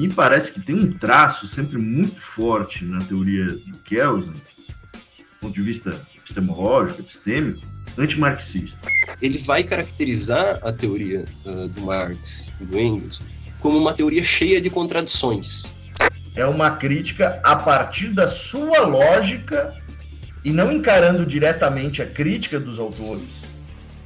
me parece que tem um traço sempre muito forte na teoria do Kelsen, do ponto de vista epistemológico, epistêmico, antimarxista. Ele vai caracterizar a teoria uh, do Marx e do Engels como uma teoria cheia de contradições. É uma crítica a partir da sua lógica e não encarando diretamente a crítica dos autores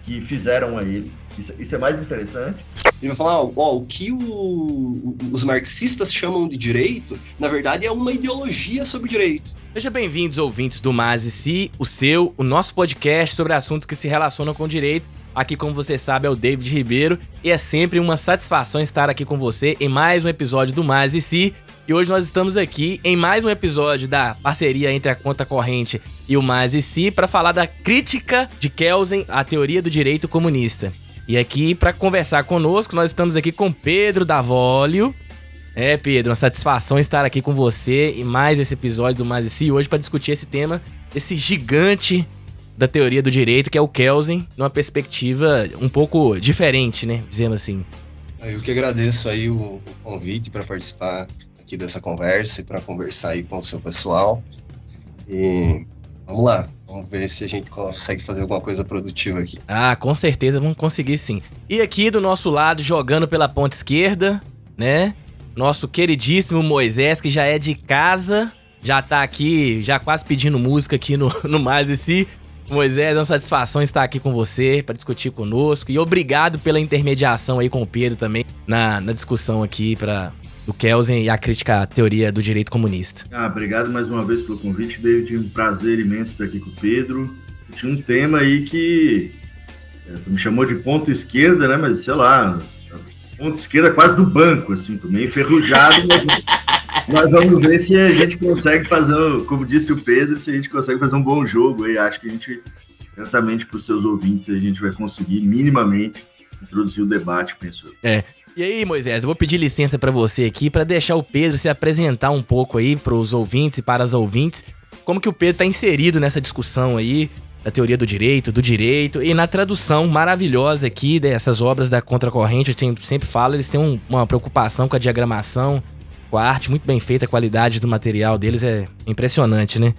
que fizeram a ele. Isso, isso é mais interessante. Ele vai falar, ó, o que o, os marxistas chamam de direito, na verdade é uma ideologia sobre direito. Seja bem-vindos, ouvintes do Mas e Si, o seu, o nosso podcast sobre assuntos que se relacionam com direito. Aqui, como você sabe, é o David Ribeiro e é sempre uma satisfação estar aqui com você em mais um episódio do Mais e Si. E hoje nós estamos aqui em mais um episódio da parceria entre a conta corrente e o Mais e Si para falar da crítica de Kelsen à teoria do direito comunista. E aqui, para conversar conosco, nós estamos aqui com Pedro Davólio. É, Pedro, uma satisfação estar aqui com você em mais esse episódio do Mais e hoje para discutir esse tema, esse gigante da teoria do direito, que é o Kelsen, numa perspectiva um pouco diferente, né? Dizendo assim. Eu que agradeço aí o, o convite para participar aqui dessa conversa e para conversar aí com o seu pessoal. E vamos lá, Vamos ver se a gente consegue fazer alguma coisa produtiva aqui. Ah, com certeza vamos conseguir sim. E aqui do nosso lado, jogando pela ponta esquerda, né? Nosso queridíssimo Moisés, que já é de casa, já tá aqui, já quase pedindo música aqui no, no Mais e Si. Moisés, é uma satisfação estar aqui com você para discutir conosco. E obrigado pela intermediação aí com o Pedro também na, na discussão aqui para do Kelsen e a crítica à teoria do direito comunista. Ah, obrigado mais uma vez pelo convite, David. Um prazer imenso estar aqui com o Pedro. Tinha um tema aí que é, me chamou de ponto esquerda, né? Mas sei lá, ponto esquerda quase do banco, assim, tô meio enferrujado, mas nós vamos ver se a gente consegue fazer, como disse o Pedro, se a gente consegue fazer um bom jogo aí. Acho que a gente, certamente para os seus ouvintes, a gente vai conseguir minimamente introduzir o debate, penso eu. É, e aí, Moisés, eu vou pedir licença para você aqui para deixar o Pedro se apresentar um pouco aí para os ouvintes e para as ouvintes, como que o Pedro está inserido nessa discussão aí da teoria do direito, do direito e na tradução maravilhosa aqui dessas obras da Contracorrente, eu sempre falo, eles têm um, uma preocupação com a diagramação, com a arte muito bem feita, a qualidade do material deles é impressionante, né?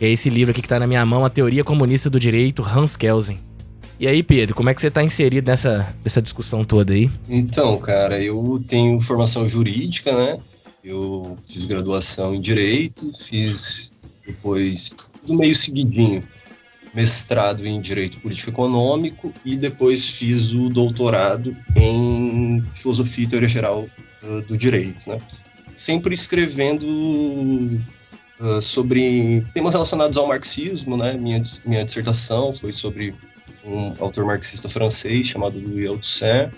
É esse livro aqui que está na minha mão, A Teoria Comunista do Direito, Hans Kelsen. E aí, Pedro, como é que você está inserido nessa, nessa discussão toda aí? Então, cara, eu tenho formação jurídica, né? Eu fiz graduação em Direito, fiz depois, do meio seguidinho, mestrado em Direito Político Econômico e depois fiz o doutorado em Filosofia e Teoria Geral uh, do Direito, né? Sempre escrevendo uh, sobre temas relacionados ao marxismo, né? Minha, minha dissertação foi sobre um autor marxista francês chamado Louis Althusser,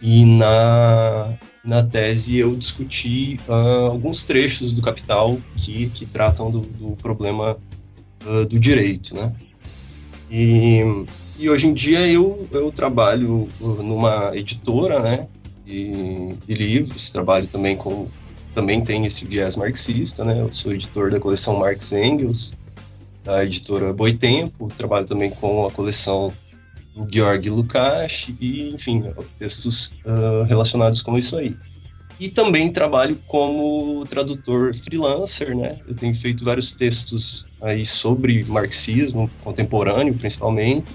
e na, na tese eu discuti uh, alguns trechos do Capital que, que tratam do, do problema uh, do direito, né? E, e hoje em dia eu, eu trabalho numa editora, né, de, de livros, trabalho também com também tem esse viés marxista, né? Eu sou editor da coleção Marx Engels, da editora Boitempo, trabalho também com a coleção do Georg Lukács e, enfim, textos uh, relacionados com isso aí. E também trabalho como tradutor freelancer, né? Eu tenho feito vários textos aí sobre marxismo contemporâneo, principalmente,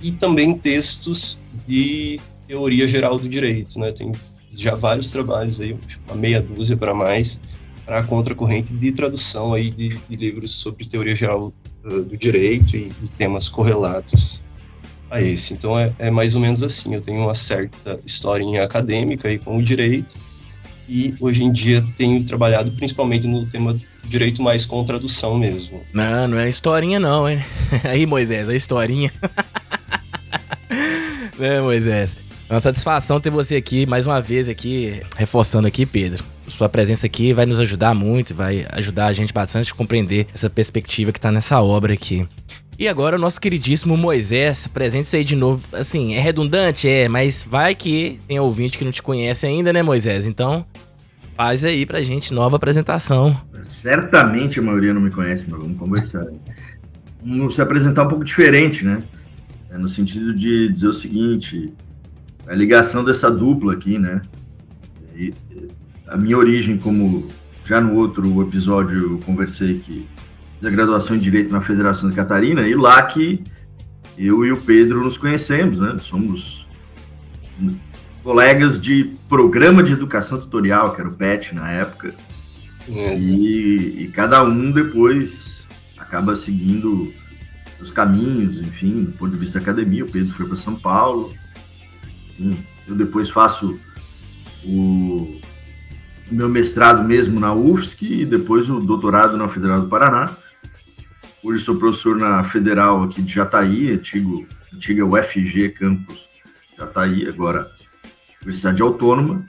e também textos de teoria geral do direito, né? Tenho já vários trabalhos aí, uma meia dúzia para mais, para a contracorrente de tradução aí de, de livros sobre teoria geral uh, do direito e, temas correlatos a esse. Então é, é, mais ou menos assim. Eu tenho uma certa historinha acadêmica aí com o direito e hoje em dia tenho trabalhado principalmente no tema direito mais com tradução mesmo. Não, não é historinha não, hein? Aí Moisés, a historinha. né, Moisés? É uma satisfação ter você aqui mais uma vez aqui, reforçando aqui, Pedro. Sua presença aqui vai nos ajudar muito, vai ajudar a gente bastante a compreender essa perspectiva que tá nessa obra aqui. E agora o nosso queridíssimo Moisés, presente aí de novo. Assim, é redundante? É, mas vai que tem ouvinte que não te conhece ainda, né, Moisés? Então, faz aí pra gente nova apresentação. Certamente a maioria não me conhece, mas vamos conversar. Vamos se apresentar um pouco diferente, né? É no sentido de dizer o seguinte: a ligação dessa dupla aqui, né? A minha origem, como já no outro episódio eu conversei que fiz a graduação em Direito na Federação de Catarina, e lá que eu e o Pedro nos conhecemos, né? Somos colegas de programa de educação tutorial, que era o PET na época. E, e, cada um depois acaba seguindo os caminhos, enfim, do ponto de vista da academia. O Pedro foi para São Paulo. Eu depois faço o meu mestrado mesmo na UFSC e depois o doutorado na Federal do Paraná. Hoje sou professor na Federal aqui de Jataí, antigo, antiga UFG Campus Jataí, agora Universidade Autônoma.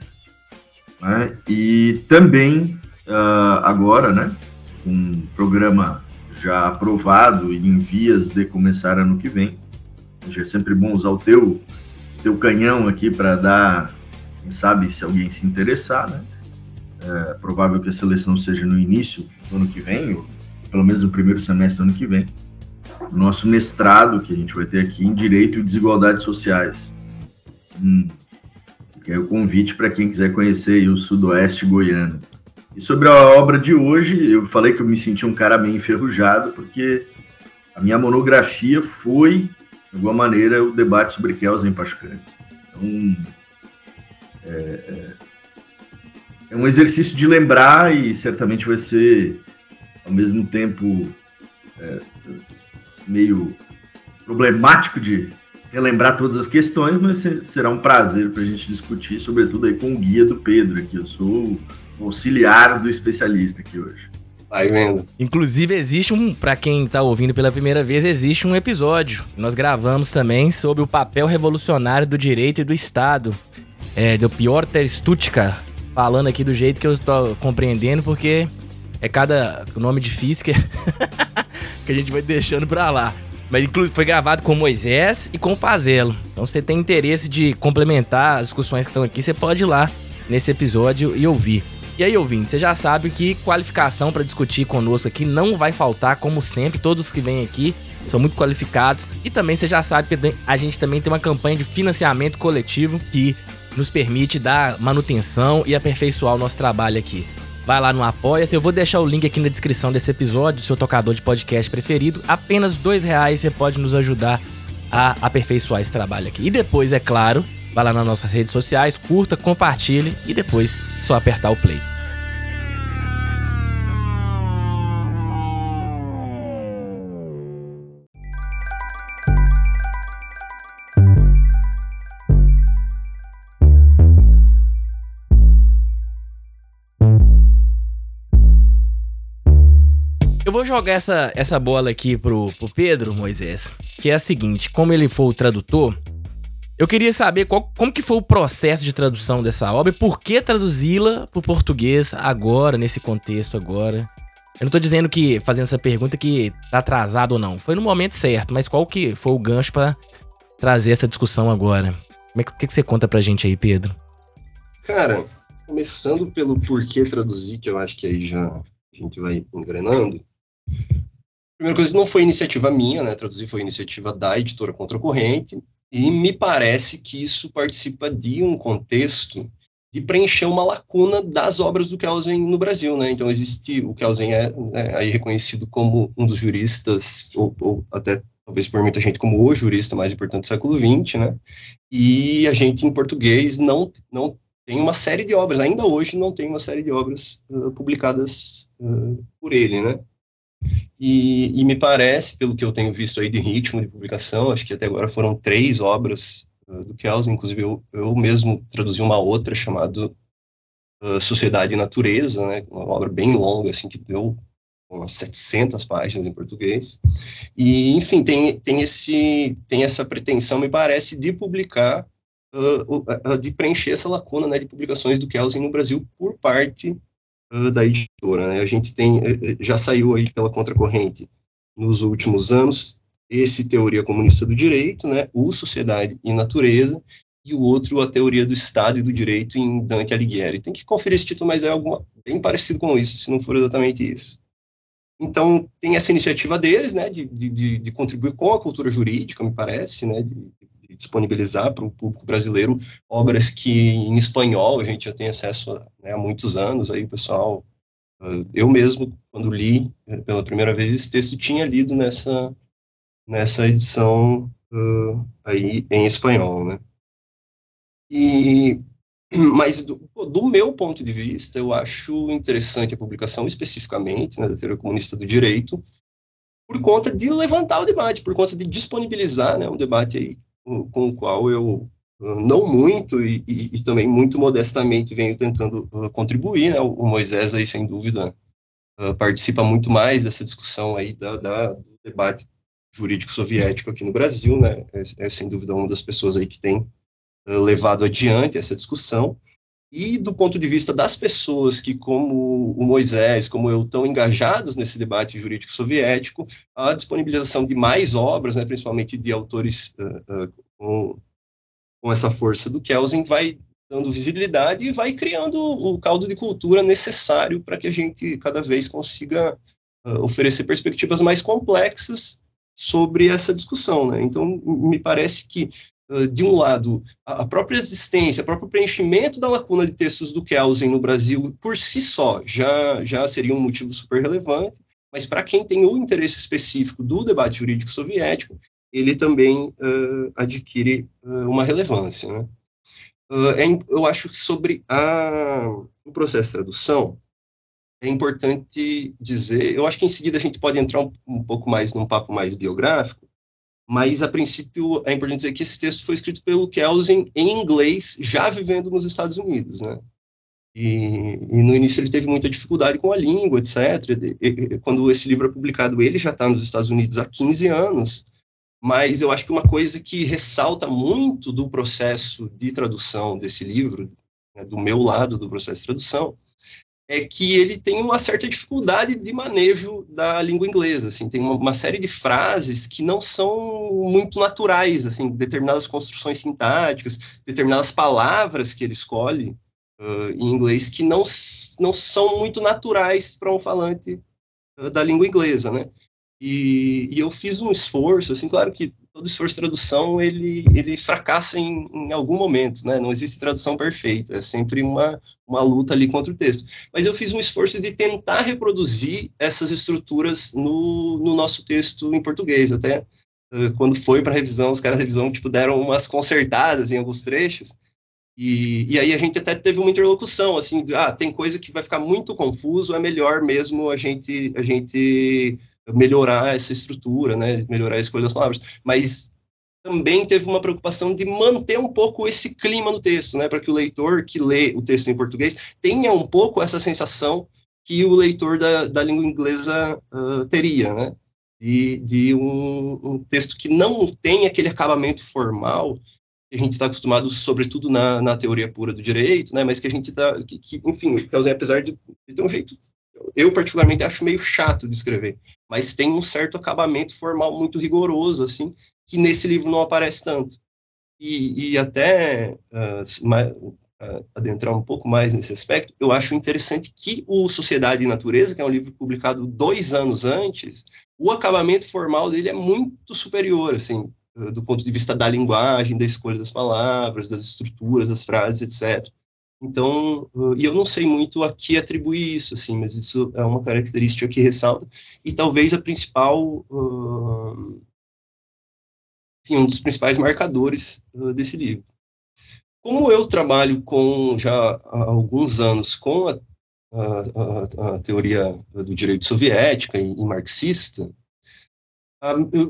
Né? E também uh, agora, né, um programa já aprovado e em vias de começar ano que vem. É sempre bom usar o teu, teu canhão aqui para dar, quem sabe, se alguém se interessar, né? É provável que a seleção seja no início do ano que vem, ou pelo menos no primeiro semestre do ano que vem. O nosso mestrado que a gente vai ter aqui em Direito e Desigualdades Sociais. Hum, que é o convite para quem quiser conhecer o Sudoeste Goiano. E sobre a obra de hoje, eu falei que eu me senti um cara meio enferrujado, porque a minha monografia foi, de alguma maneira, o debate sobre Kelsen Pachucantes. Então, é, é, um exercício de lembrar e certamente vai ser, ao mesmo tempo, é, meio problemático de relembrar todas as questões, mas será um prazer para a gente discutir, sobretudo aí com o guia do Pedro, que eu sou auxiliar do especialista aqui hoje. Vai vendo. Inclusive, existe um, para quem tá ouvindo pela primeira vez, existe um episódio. Nós gravamos também sobre o papel revolucionário do direito e do Estado. É, do Piotr Stutka, falando aqui do jeito que eu tô compreendendo, porque é cada nome difícil que, que a gente vai deixando pra lá. Mas inclusive foi gravado com Moisés e com Fazelo. Então, se você tem interesse de complementar as discussões que estão aqui, você pode ir lá nesse episódio e ouvir. E aí, ouvinte, você já sabe que qualificação para discutir conosco aqui não vai faltar, como sempre. Todos que vêm aqui são muito qualificados. E também você já sabe que a gente também tem uma campanha de financiamento coletivo que nos permite dar manutenção e aperfeiçoar o nosso trabalho aqui. Vai lá no Apoia-se, eu vou deixar o link aqui na descrição desse episódio, seu tocador de podcast preferido. Apenas dois reais você pode nos ajudar a aperfeiçoar esse trabalho aqui. E depois, é claro, vai lá nas nossas redes sociais, curta, compartilhe e depois só apertar o play. Vou jogar essa, essa bola aqui pro, pro Pedro, Moisés, que é a seguinte: como ele foi o tradutor, eu queria saber qual, como que foi o processo de tradução dessa obra e por que traduzi-la para o português agora, nesse contexto agora. Eu não estou dizendo que, fazendo essa pergunta, que tá atrasado ou não. Foi no momento certo, mas qual que foi o gancho para trazer essa discussão agora? O é que, que você conta pra gente aí, Pedro? Cara, começando pelo porquê traduzir, que eu acho que aí já a gente vai engrenando. Primeira coisa, não foi iniciativa minha, né? Traduzir foi iniciativa da editora Contra Corrente. E me parece que isso participa de um contexto de preencher uma lacuna das obras do Kelsen no Brasil, né? Então existe o Kelsen é né, aí reconhecido como um dos juristas ou, ou, até talvez por muita gente como o jurista mais importante do século XX, né? E a gente em português não não tem uma série de obras, ainda hoje não tem uma série de obras uh, publicadas uh, por ele, né? E, e, me parece, pelo que eu tenho visto aí de ritmo de publicação, acho que até agora foram três obras uh, do Kelsen, inclusive eu, eu mesmo traduzi uma outra chamada uh, Sociedade e Natureza, né, uma obra bem longa, assim, que deu umas 700 páginas em português. E, enfim, tem, tem, esse, tem essa pretensão, me parece, de publicar, uh, de preencher essa lacuna né, de publicações do Kelsen no Brasil por parte da editora. Né? A gente tem, eh, eh, já saiu aí pela contracorrente nos últimos anos esse Teoria Comunista do Direito, né? o Sociedade e Natureza, e o outro a Teoria do Estado e do Direito em Dante Alighieri. Tem que conferir esse título, mas é algo bem parecido com isso, se não for exatamente isso. Então, tem essa iniciativa deles, né, de, de, de contribuir com a cultura jurídica, me parece, né, de disponibilizar para o público brasileiro obras que em espanhol a gente já tem acesso né, há muitos anos, aí o pessoal, uh, eu mesmo, quando li uh, pela primeira vez esse texto, tinha lido nessa, nessa edição uh, aí em espanhol, né. E, mas do, do, meu ponto de vista, eu acho interessante a publicação especificamente né, da teoria comunista do direito, por conta de levantar o debate, por conta de disponibilizar né, um debate aí com, o qual eu uh, não muito e, e, e, também muito modestamente venho tentando uh, contribuir. Né, o Moisés aí, sem dúvida, uh, participa muito mais dessa discussão aí da, da, do debate jurídico soviético aqui no Brasil, né, é, é sem dúvida uma das pessoas aí que tem levado adiante essa discussão e do ponto de vista das pessoas que, como o Moisés, como eu, estão engajados nesse debate jurídico soviético, a disponibilização de mais obras, né, principalmente de autores uh, uh, com, com, essa força do Kelsen, vai dando visibilidade e vai criando o caldo de cultura necessário para que a gente cada vez consiga uh, oferecer perspectivas mais complexas sobre essa discussão. Né? Então, me parece que de um lado, a própria existência, o próprio preenchimento da lacuna de textos do Kelsen no Brasil, por si só, já, já seria um motivo super relevante, mas para quem tem o interesse específico do debate jurídico soviético, ele também uh, adquire uh, uma relevância. Né? Uh, eu acho que sobre a, o processo de tradução, é importante dizer, eu acho que em seguida a gente pode entrar um, um pouco mais num papo mais biográfico, mas a princípio é importante dizer que esse texto foi escrito pelo Kelsen em inglês, já vivendo nos Estados Unidos, né? E, e, no início ele teve muita dificuldade com a língua, etc. E, e, quando esse livro é publicado, ele já está nos Estados Unidos há 15 anos, mas eu acho que uma coisa que ressalta muito do processo de tradução desse livro, né, do meu lado do processo de tradução, é que ele tem uma certa dificuldade de manejo da língua inglesa, assim, tem uma, uma, série de frases que não são muito naturais, assim, determinadas construções sintáticas, determinadas palavras que ele escolhe uh, em inglês que não, não são muito naturais para um falante uh, da língua inglesa, né? E, e, eu fiz um esforço, assim, claro que todo esforço de tradução ele, ele fracassa em, em, algum momento, né? Não existe tradução perfeita, é sempre uma, uma luta ali contra o texto. Mas eu fiz um esforço de tentar reproduzir essas estruturas no, no nosso texto em português. Até uh, quando foi para revisão, os caras da revisão tipo, deram umas consertadas em alguns trechos. E, e aí a gente até teve uma interlocução, assim, ah, tem coisa que vai ficar muito confuso, é melhor mesmo a gente, a gente melhorar essa estrutura, né, melhorar a escolha das palavras, mas também teve uma preocupação de manter um pouco esse clima no texto, né, para que o leitor que lê o texto em português tenha um pouco essa sensação que o leitor da, da língua inglesa uh, teria, né, de, de um, um, texto que não tem aquele acabamento formal que a gente está acostumado, sobretudo na, na teoria pura do direito, né, mas que a gente está, que, que, enfim, apesar de, de ter um jeito eu particularmente acho meio chato de escrever, mas tem um certo acabamento formal muito rigoroso, assim, que nesse livro não aparece tanto. E, e até uh, adentrar um pouco mais nesse aspecto, eu acho interessante que o Sociedade e Natureza, que é um livro publicado dois anos antes, o acabamento formal dele é muito superior, assim, do ponto de vista da linguagem, da escolha das palavras, das estruturas, das frases, etc. Então, e eu não sei muito a que atribuir isso, assim, mas isso é uma característica que ressalta, e talvez a principal, uh, enfim, um dos principais marcadores uh, desse livro. Como eu trabalho com, já há alguns anos, com a, a, a teoria do direito soviética e, e marxista,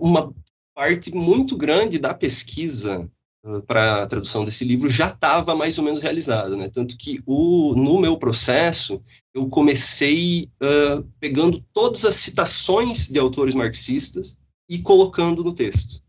uma parte muito grande da pesquisa para a tradução desse livro já estava mais ou menos realizada, né? Tanto que o, no meu processo eu comecei uh, pegando todas as citações de autores marxistas e colocando no texto.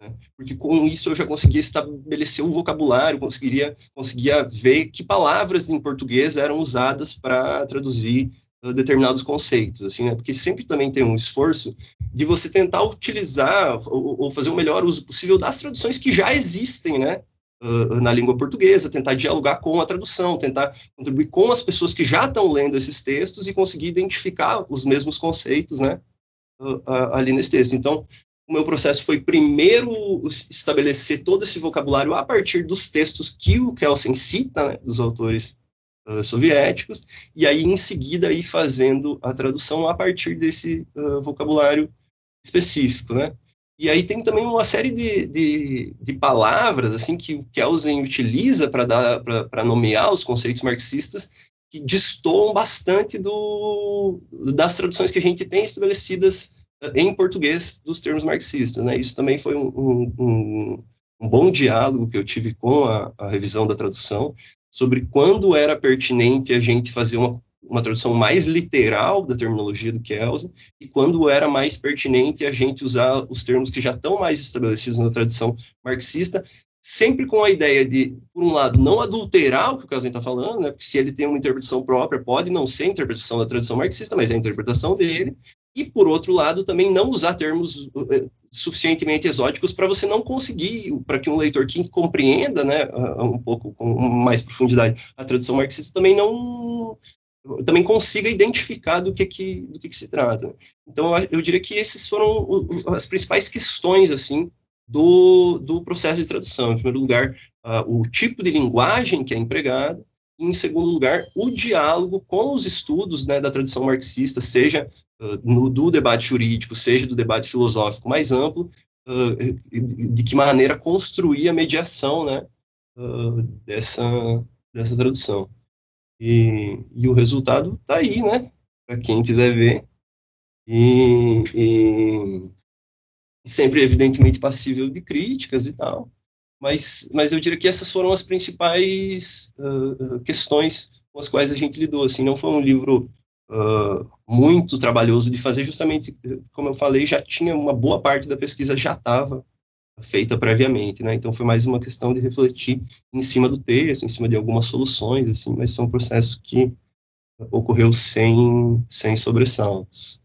Né? Porque com isso eu já conseguia estabelecer o vocabulário, conseguiria, conseguia ver que palavras em português eram usadas para traduzir determinados conceitos, assim, né? Porque sempre também tem um esforço de você tentar utilizar ou, fazer o melhor uso possível das traduções que já existem, né? Uh, na língua portuguesa, tentar dialogar com a tradução, tentar contribuir com as pessoas que já estão lendo esses textos e conseguir identificar os mesmos conceitos, né? Uh, uh, ali nesse texto. Então, o meu processo foi primeiro estabelecer todo esse vocabulário a partir dos textos que o Kelsen cita, né, dos autores uh, soviéticos, e aí em seguida ir fazendo a tradução a partir desse uh, vocabulário específico, né. E aí tem também uma série de, de, de palavras assim que o Kelsen utiliza para nomear os conceitos marxistas que destoam bastante do, das traduções que a gente tem estabelecidas em português dos termos marxistas. Né? Isso também foi um, um, um bom diálogo que eu tive com a, a, revisão da tradução sobre quando era pertinente a gente fazer uma, uma tradução mais literal da terminologia do Kelsen e quando era mais pertinente a gente usar os termos que já estão mais estabelecidos na tradição marxista, sempre com a ideia de, por um lado, não adulterar o que o Kelsen está falando, né, porque se ele tem uma interpretação própria, pode não ser a interpretação da tradição marxista, mas é a interpretação dele, e, por outro lado, também não usar termos eh, suficientemente exóticos para você não conseguir, para que um leitor que compreenda, né, um pouco com mais profundidade a tradição marxista também não também consiga identificar do que que, do que, que se trata. Então, eu diria que esses foram as principais questões, assim, do, do processo de tradução. Em primeiro lugar, uh, o tipo de linguagem que é empregado, e, em segundo lugar, o diálogo com os estudos né, da tradição marxista, seja no, do debate jurídico, seja do debate filosófico mais amplo, uh, de que maneira construir a mediação né, uh, dessa, dessa tradução. E, e o resultado está aí, né, para quem quiser ver. E, e, sempre, evidentemente, passível de críticas e tal mas, mas eu diria que essas foram as principais questões com as quais a gente lidou. Assim, não foi um livro uh, muito trabalhoso de fazer, justamente, como eu falei, já tinha uma boa parte da pesquisa já estava feita previamente, né? Então foi mais uma questão de refletir em cima do texto, em cima de algumas soluções, assim, mas foi um processo que ocorreu sem, sem sobressaltos.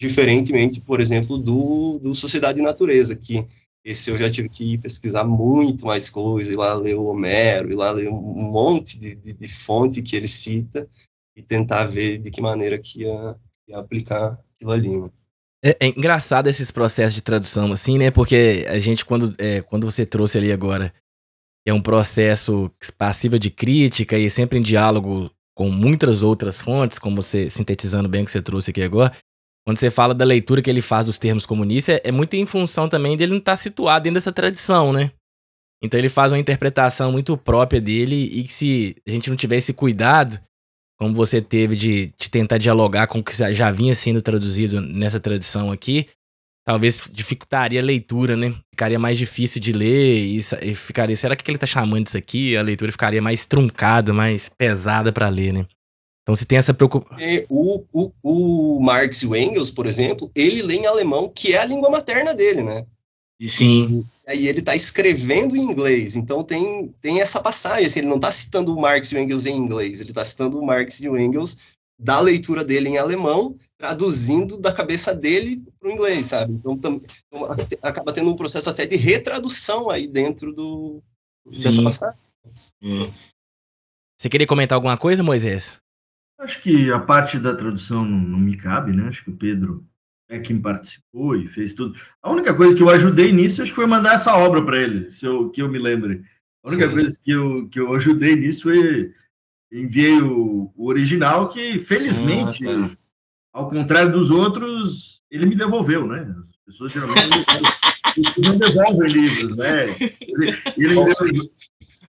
Diferentemente, por exemplo, do, do Sociedade e Natureza, que esse eu já tive que pesquisar muito mais coisa, ir lá ler o Homero, ir lá ler um monte de, de, de fonte que ele cita e tentar ver de que maneira que ia, ia aplicar aquilo ali. Né? É, é, engraçado esses processos de tradução, assim, né? Porque a gente, quando, é, quando você trouxe ali agora, é um processo passivo de crítica e sempre em diálogo com muitas outras fontes, como você, sintetizando bem o que você trouxe aqui agora, quando você fala da leitura que ele faz dos termos comunistas, é muito em função também dele não estar tá situado dentro dessa tradição, né? Então ele faz uma interpretação muito própria dele e que se a gente não tivesse cuidado, como você teve de, de tentar dialogar com o que já vinha sendo traduzido nessa tradição aqui, talvez dificultaria a leitura, né? Ficaria mais difícil de ler e, e ficaria, será que ele tá chamando isso aqui? A leitura ficaria mais truncada, mais pesada para ler, né? Então se tem essa preocupação. O, o, o Marx e o Engels, por exemplo, ele lê em alemão, que é a língua materna dele, né? Sim. E aí ele está escrevendo em inglês, então tem, tem essa passagem, assim, ele não está citando o Marx e o Engels em inglês, ele está citando o Marx e o Engels da leitura dele em alemão, traduzindo da cabeça dele para o inglês, sabe? Então, tam, então, acaba tendo um processo até de retradução aí dentro do, dessa passagem. Hum. Você queria comentar alguma coisa, Moisés? Acho que a parte da tradução não, não, me cabe, né? Acho que o Pedro é quem participou e fez tudo. A única coisa que eu ajudei nisso acho que foi mandar essa obra para ele, se eu, que eu me lembre. A única sim, coisa sim. que eu, que eu ajudei nisso foi enviei o, o original, que felizmente, ah, tá. ao contrário dos outros, ele me devolveu, né? As pessoas geralmente não devolvem livros, né? Ele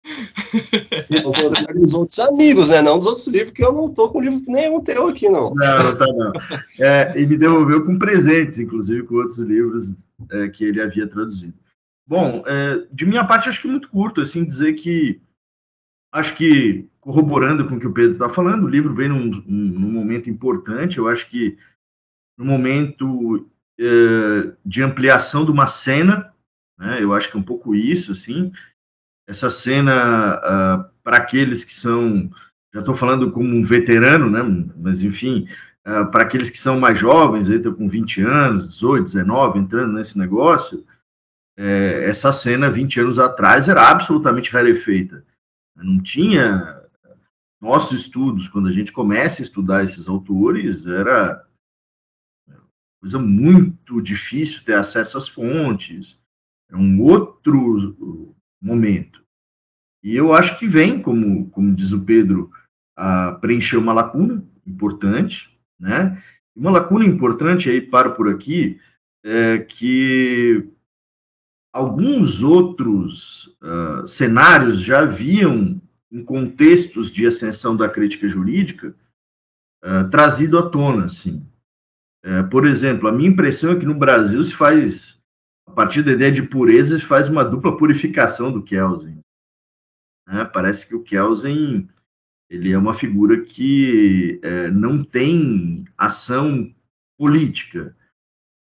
dos outros amigos, né? Não dos outros livros, que eu não tô com livro nenhum teu aqui, não. Não, não tá não. É, e me devolveu com presentes, inclusive com outros livros é, que ele havia traduzido. Bom, é, de minha parte, acho que muito curto, assim, dizer que acho que, corroborando com o que o Pedro está falando, o livro vem num, num, momento importante, eu acho que no momento é, de ampliação de uma cena, né, eu acho que é um pouco isso, assim, essa cena, uh, para aqueles que são, já estou falando como um veterano, né, mas enfim, uh, para aqueles que são mais jovens, aí estou com 20 anos, 18, 19, entrando nesse negócio, é, essa cena, 20 anos atrás, era absolutamente rarefeita. Não tinha. Nossos estudos, quando a gente começa a estudar esses autores, era coisa muito difícil ter acesso às fontes, é um outro momento. E eu acho que vem, como, como diz o Pedro, a preencher uma lacuna importante, né? Uma lacuna importante, aí paro por aqui, é que alguns outros uh, cenários já haviam, em contextos de ascensão da crítica jurídica, uh, trazido à tona, assim. Por exemplo, a minha impressão é que no Brasil se faz, a partir da ideia de pureza, se faz uma dupla purificação do Kelsen. Né? Parece que o Kelsen ele é uma figura que é, não tem ação política,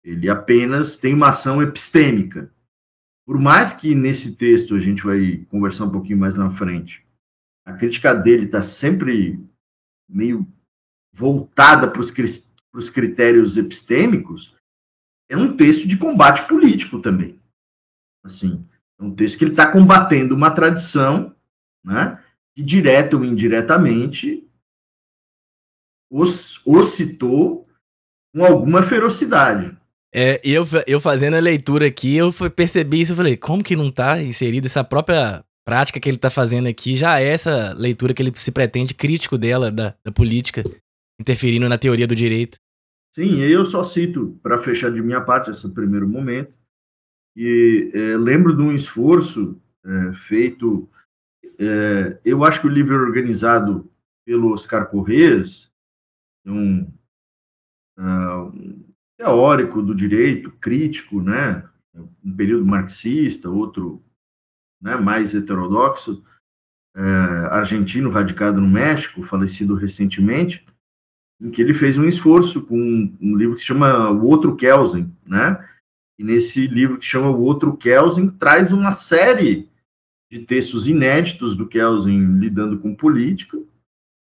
ele apenas tem uma ação epistêmica. Por mais que nesse texto a gente vai conversar um pouquinho mais na frente, a crítica dele está sempre meio voltada para os critérios epistêmicos, é um texto de combate político também. Assim, é um texto que ele está combatendo uma tradição, né? que, direta ou indiretamente, os, os citou com alguma ferocidade. É, eu, eu fazendo a leitura aqui, eu percebi isso, eu falei, como que não está inserido essa própria prática que ele está fazendo aqui, já é essa leitura que ele se pretende crítico dela, da, da política, interferindo na teoria do direito. Sim, eu só cito, para fechar de minha parte esse primeiro momento, e é, lembro de um esforço é, feito é, eu acho que o livro é organizado pelo Oscar Corrêas, um, uh, um, teórico do direito, crítico, né? um período marxista, outro né, mais heterodoxo, é, argentino radicado no México, falecido recentemente, em que ele fez um esforço com um, um livro que se chama O Outro Kelsen, né? E nesse livro que chama O Outro Kelsen traz uma série de textos inéditos do Kelsen lidando com política,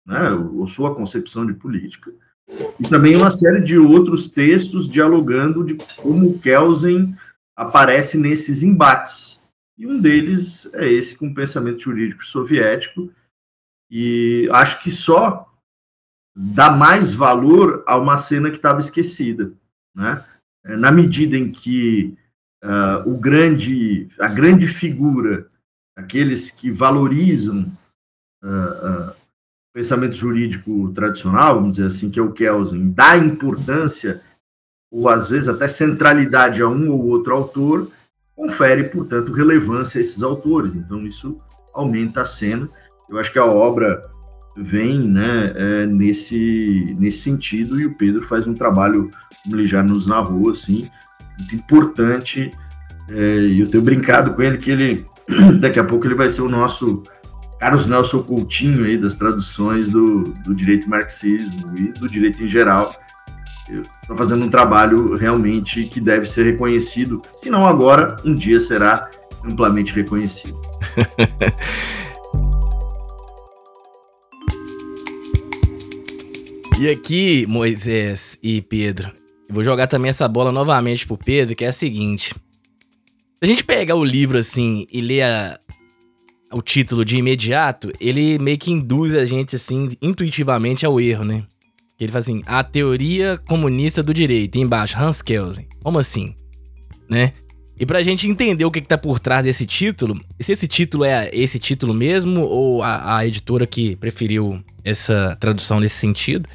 né, ou sua concepção de política, e também uma série de outros textos dialogando de como Kelsen aparece nesses embates. E um deles é esse com o pensamento jurídico soviético, e acho que só dá mais valor a uma cena que estava esquecida, né? Na medida em que uh, o grande, a grande figura aqueles que valorizam uh, uh, o pensamento jurídico tradicional, vamos dizer assim, que é o Kelsen, dá importância ou às vezes até centralidade a um ou outro autor, confere, portanto, relevância a esses autores. Então, isso aumenta a cena. Eu acho que a obra vem né, é, nesse, nesse sentido e o Pedro faz um trabalho, como ele já nos narrou, assim, muito importante. É, eu tenho brincado com ele que ele Daqui a pouco ele vai ser o nosso Carlos Nelson Coutinho aí das traduções do, do direito marxismo e do direito em geral. Está fazendo um trabalho realmente que deve ser reconhecido, se não agora, um dia será amplamente reconhecido. e aqui, Moisés e Pedro, vou jogar também essa bola novamente pro Pedro, que é a seguinte. A gente pegar o livro assim e ler a, o título de imediato, ele meio que induz a gente assim intuitivamente ao erro, né? Ele fala assim: a teoria comunista do direito, embaixo, Hans Kelsen. Como assim? Né? E pra gente entender o que, que tá por trás desse título, se esse título é esse título mesmo, ou a, a editora que preferiu essa tradução nesse sentido,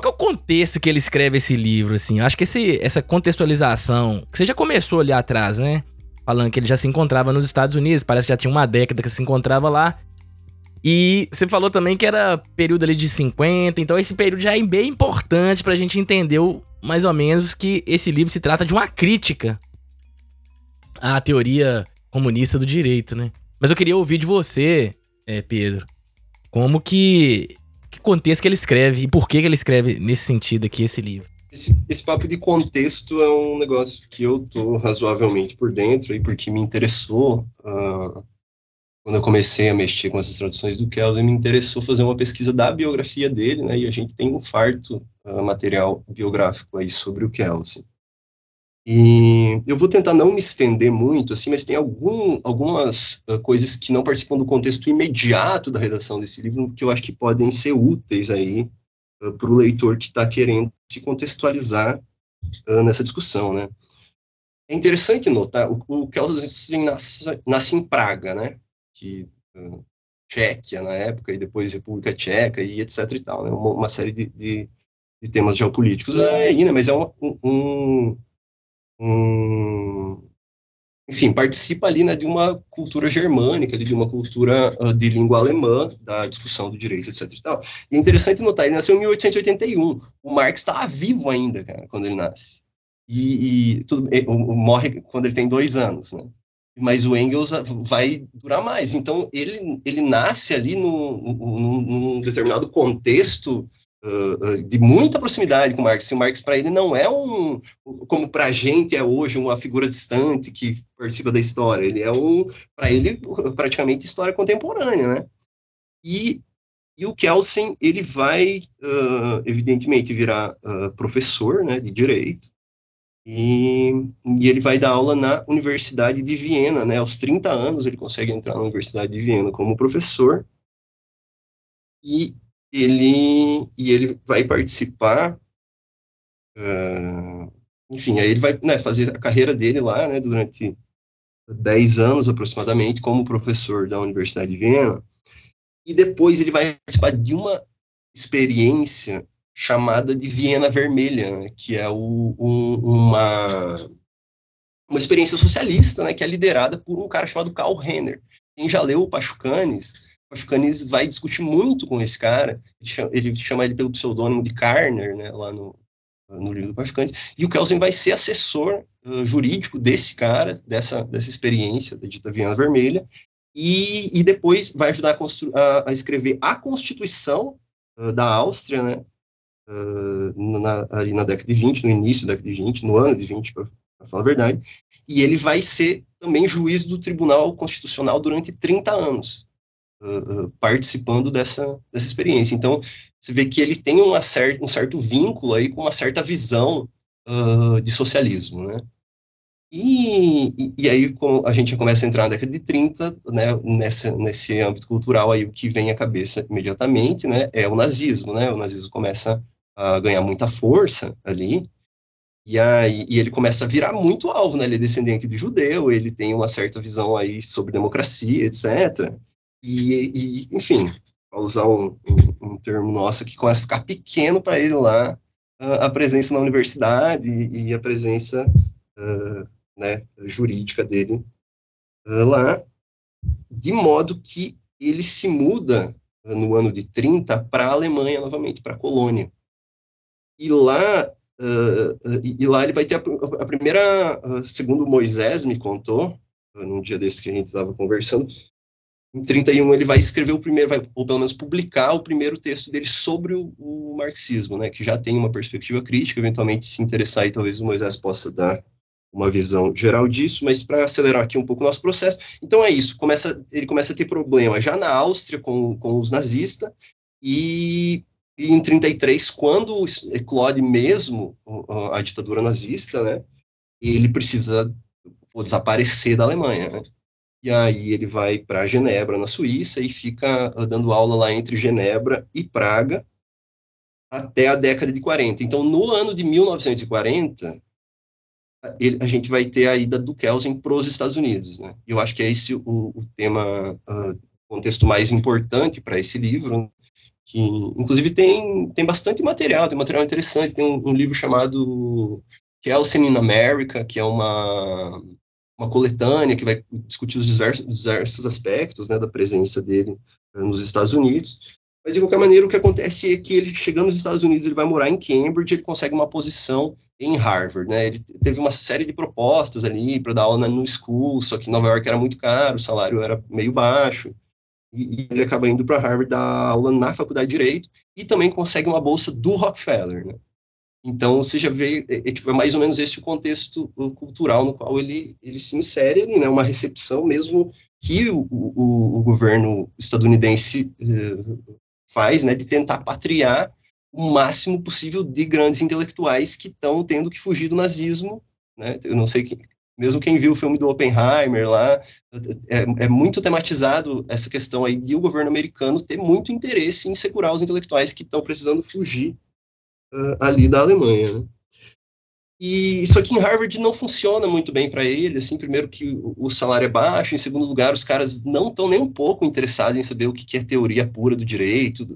qual é o contexto que ele escreve esse livro, assim? Eu acho que esse, essa contextualização, que você já começou ali atrás, né? Falando que ele já se encontrava nos Estados Unidos, parece que já tinha uma década que se encontrava lá. E você falou também que era período ali de 50, então esse período já é bem importante pra gente entender mais ou menos que esse livro se trata de uma crítica à teoria comunista do direito, né? Mas eu queria ouvir de você, é, Pedro, como que que contexto que ele escreve e por que, que ele escreve nesse sentido aqui esse livro. Esse, esse, papo de contexto é um negócio que eu tô razoavelmente por dentro, e porque me interessou, uh, quando eu comecei a mexer com essas traduções do Kelsen, me interessou fazer uma pesquisa da biografia dele, né, e a gente tem um farto uh, material biográfico aí sobre o Kelsen. E eu vou tentar não me estender muito, assim, mas tem algum, algumas uh, coisas que não participam do contexto imediato da redação desse livro que eu acho que podem ser úteis aí uh, para o leitor que está querendo se contextualizar uh, nessa discussão, né? É interessante notar, o, o Kelsen nasce, nasce em Praga, né? Que, Tchequia na época, e depois República Tcheca, e etc e tal, né? Uma, uma série de, de, de, temas geopolíticos aí, né? Mas é um, um, um enfim, participa ali né, de uma cultura germânica, de uma cultura uh, de língua alemã, da discussão do direito, etc. E, tal. e é interessante notar, ele nasceu em 1881, o Marx estava vivo ainda, cara, quando ele nasce. E, e tudo, ele, morre quando ele tem dois anos, né? Mas o Engels vai durar mais. Então, ele, ele nasce ali num, num, num determinado contexto uh, de muita proximidade com Marx. E o Marx, para ele, não é um, como para a gente é hoje, uma figura distante que participa da história. Ele é um, para ele, praticamente história contemporânea, né? E, e o Kelsen, ele vai, uh, evidentemente, virar uh, professor né, de direito. E, e, ele vai dar aula na Universidade de Viena, né? Aos 30 anos ele consegue entrar na Universidade de Viena como professor. E ele e ele vai participar uh, enfim aí ele vai né, fazer a carreira dele lá né, durante 10 anos aproximadamente como professor da Universidade de Viena. E depois ele vai participar de uma experiência chamada de Viena Vermelha né, que é o, um, uma uma experiência socialista né, que é liderada por um cara chamado Karl Renner. Quem já leu o Pachucanes Pachucanes vai discutir muito com esse cara, ele chama ele, pelo pseudônimo de Karner, né, lá no, no livro do Pachucanes, e o Kelsen vai ser assessor uh, jurídico desse cara, dessa, dessa experiência da dita Viana Vermelha, e, e depois vai ajudar a, a, a escrever a Constituição uh, da Áustria, né, uh, na, ali na década de 20, no início da década de 20, no ano de 20, para falar a verdade, e ele vai ser também juiz do Tribunal Constitucional durante 30 anos uh, participando dessa, dessa experiência. Então, você vê que ele tem uma cer um certo vínculo aí com uma certa visão uh, de socialismo, né? E, e, e, aí a gente começa a entrar na década de 30, né, nessa, nesse âmbito cultural aí o que vem à cabeça imediatamente, né, é o nazismo, né, o nazismo começa a ganhar muita força ali, e aí e ele começa a virar muito alvo, né, ele é descendente de judeu, ele tem uma certa visão aí sobre democracia, etc., e, e enfim, para usar um, um, um, termo nosso que começa a ficar pequeno para ele lá, a, presença na universidade e, e a presença uh, né, jurídica dele uh, lá, de modo que ele se muda uh, no ano de 30 para a Alemanha novamente, para a colônia. E lá, e, e, lá ele vai ter a, a primeira, segundo Moisés me contou, num dia desse que a gente estava conversando, em 31 ele vai escrever o primeiro, vai, ou pelo menos publicar o primeiro texto dele sobre o, o, marxismo, né, que já tem uma perspectiva crítica, eventualmente se interessar e talvez o Moisés possa dar uma visão geral disso, mas para acelerar aqui um pouco o nosso processo, então é isso, começa, ele começa a ter problema já na Áustria com, com os nazistas, e, e em 33, quando eclode mesmo a, ditadura nazista, né, ele precisa desaparecer da Alemanha, né, e aí ele vai para Genebra, na Suíça, e fica dando aula lá entre Genebra e Praga até a década de 40. Então, no ano de 1940, ele, a gente vai ter a ida do Kelsen para os Estados Unidos. Né? Eu acho que é esse o, o tema, uh, contexto mais importante para esse livro, que inclusive tem, tem bastante material, tem material interessante, tem um, um livro chamado Kelsen in America, que é uma uma coletânea que vai discutir os diversos, diversos aspectos né, da presença dele uh, nos Estados Unidos. Mas, de qualquer maneira, o que acontece é que ele, chegando nos Estados Unidos, ele vai morar em Cambridge, ele consegue uma posição em Harvard, né? Ele teve uma série de propostas ali para dar aula no school, só que Nova York era muito caro, o salário era meio baixo, e ele acaba indo para Harvard dar aula na faculdade de Direito, e também consegue uma bolsa do Rockefeller, né? Então, você já vê, é, é, tipo, é mais ou menos esse o contexto cultural no qual ele, ele se insere né, uma recepção mesmo que o, o, o governo estadunidense uh, faz, né, de tentar patriar o máximo possível de grandes intelectuais que estão tendo que fugir do nazismo, né, eu não sei, quem, mesmo quem viu o filme do Oppenheimer lá, é, é, muito tematizado essa questão aí de o governo americano ter muito interesse em segurar os intelectuais que estão precisando fugir uh, ali da Alemanha. Né? E isso aqui em Harvard não funciona muito bem para ele, assim, primeiro que o salário é baixo, em segundo lugar, os caras não estão nem um pouco interessados em saber o que é teoria pura do direito.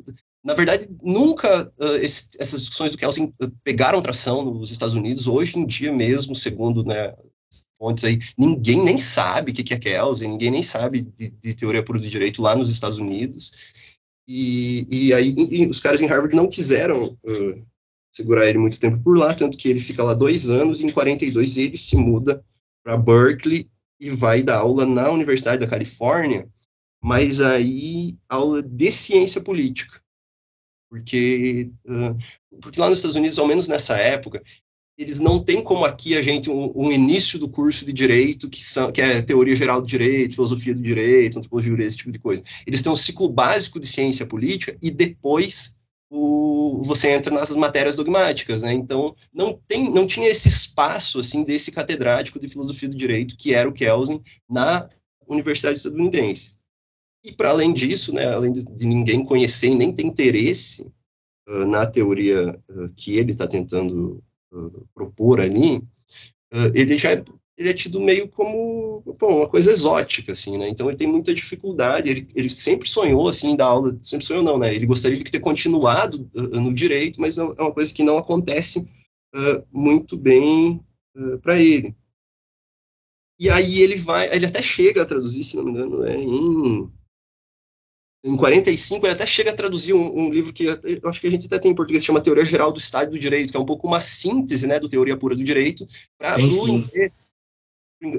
Na verdade, nunca uh, esse, essas discussões do Kelsen pegaram tração nos Estados Unidos. Hoje em dia mesmo, segundo né, fontes aí, ninguém nem sabe o que é Kelsen, ninguém nem sabe de, de teoria pura do direito lá nos Estados Unidos. E, e aí e os caras em Harvard não quiseram uh, segurar ele muito tempo por lá, tanto que ele fica lá dois anos, e em 42 ele se muda para Berkeley e vai dar aula na Universidade da Califórnia, mas aí aula de ciência política. Porque, uh, porque lá nos Estados Unidos, ao menos nessa época, eles não têm como aqui a gente um, um, início do curso de direito que são que é teoria geral do direito, filosofia do direito, antropologia, esse tipo de coisa. Eles têm um ciclo básico de ciência política e depois o, você entra nas matérias dogmáticas, né? Então não tem, não tinha esse espaço assim desse catedrático de filosofia do direito que era o Kelsen na Universidade estadunidense. E para além disso, né, além de, de, ninguém conhecer e nem ter interesse uh, na teoria uh, que ele está tentando uh, propor ali, ele já ele é tido meio como bom, uma coisa exótica, assim, né? Então ele tem muita dificuldade. Ele, ele sempre sonhou, assim, da aula. Sempre sonhou, não, né? Ele gostaria de ter continuado uh, no direito, mas é uma coisa que não acontece uh, muito bem uh, para ele. E aí ele vai, ele até chega a traduzir, se não me engano, é em em 45 ele até chega a traduzir um, um, livro que eu acho que a gente até tem em português, chama Teoria Geral do Estado do Direito, que é um pouco uma síntese, né, do Teoria Pura do Direito, para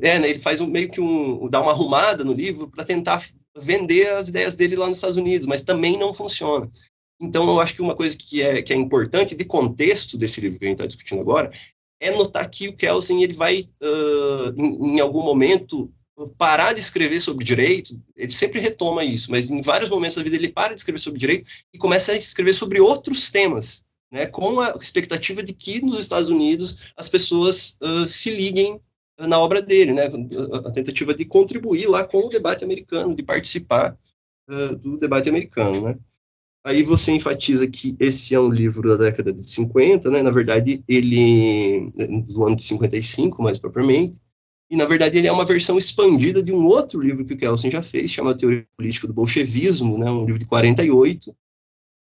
é, né, ele faz um, meio que um, dá uma arrumada no livro para tentar vender as ideias dele lá nos Estados Unidos, mas também não funciona. Então, eu acho que uma coisa que é, que é importante de contexto desse livro que a gente está discutindo agora é notar que o Kelsen ele vai, uh, em, em, algum momento, parar de escrever sobre direito. Ele sempre retoma isso, mas em vários momentos da vida ele para de escrever sobre direito e começa a escrever sobre outros temas, né, com a expectativa de que nos Estados Unidos as pessoas uh, se liguem na obra dele, né, a tentativa de contribuir lá com o debate americano, de participar uh, do debate americano, né. Aí você enfatiza que esse é um livro da década de 50, né, na verdade ele, do ano de 55 mais propriamente, e na verdade ele é uma versão expandida de um outro livro que o Kelsen já fez, chamado Teoria Política do Bolchevismo, né, um livro de 48,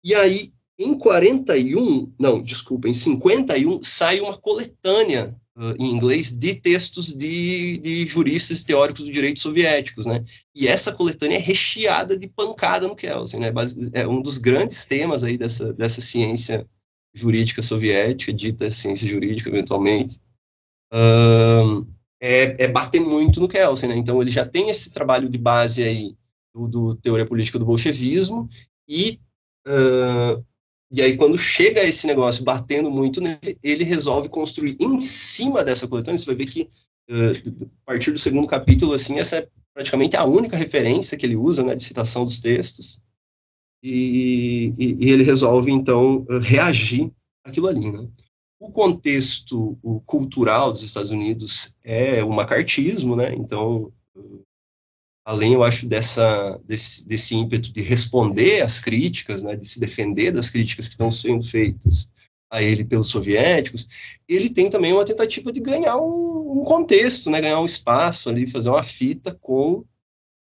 e aí em 41, não, desculpa, em 51 sai uma coletânea uh, em inglês de textos de, de juristas teóricos do direito soviéticos, né? E essa coletânea é recheada de pancada no Kelsen, né? É um dos grandes temas aí dessa, dessa ciência jurídica soviética, dita ciência jurídica eventualmente, é, é, bater muito no Kelsen, né? Então ele já tem esse trabalho de base aí do, do teoria política do bolchevismo e uh, e aí, quando chega esse negócio batendo muito nele, ele resolve construir em cima dessa coletânea. Você vai ver que, uh, a partir do segundo capítulo, assim, essa é praticamente a única referência que ele usa, né, de citação dos textos. E, e, e ele resolve, então, uh, reagir àquilo ali, né? O contexto cultural dos Estados Unidos é o macartismo, né? Então, além, eu acho, dessa, desse, desse ímpeto de responder às críticas, né, de se defender das críticas que estão sendo feitas a ele pelos soviéticos, ele tem também uma tentativa de ganhar um, um contexto, né, ganhar um espaço ali, fazer uma fita com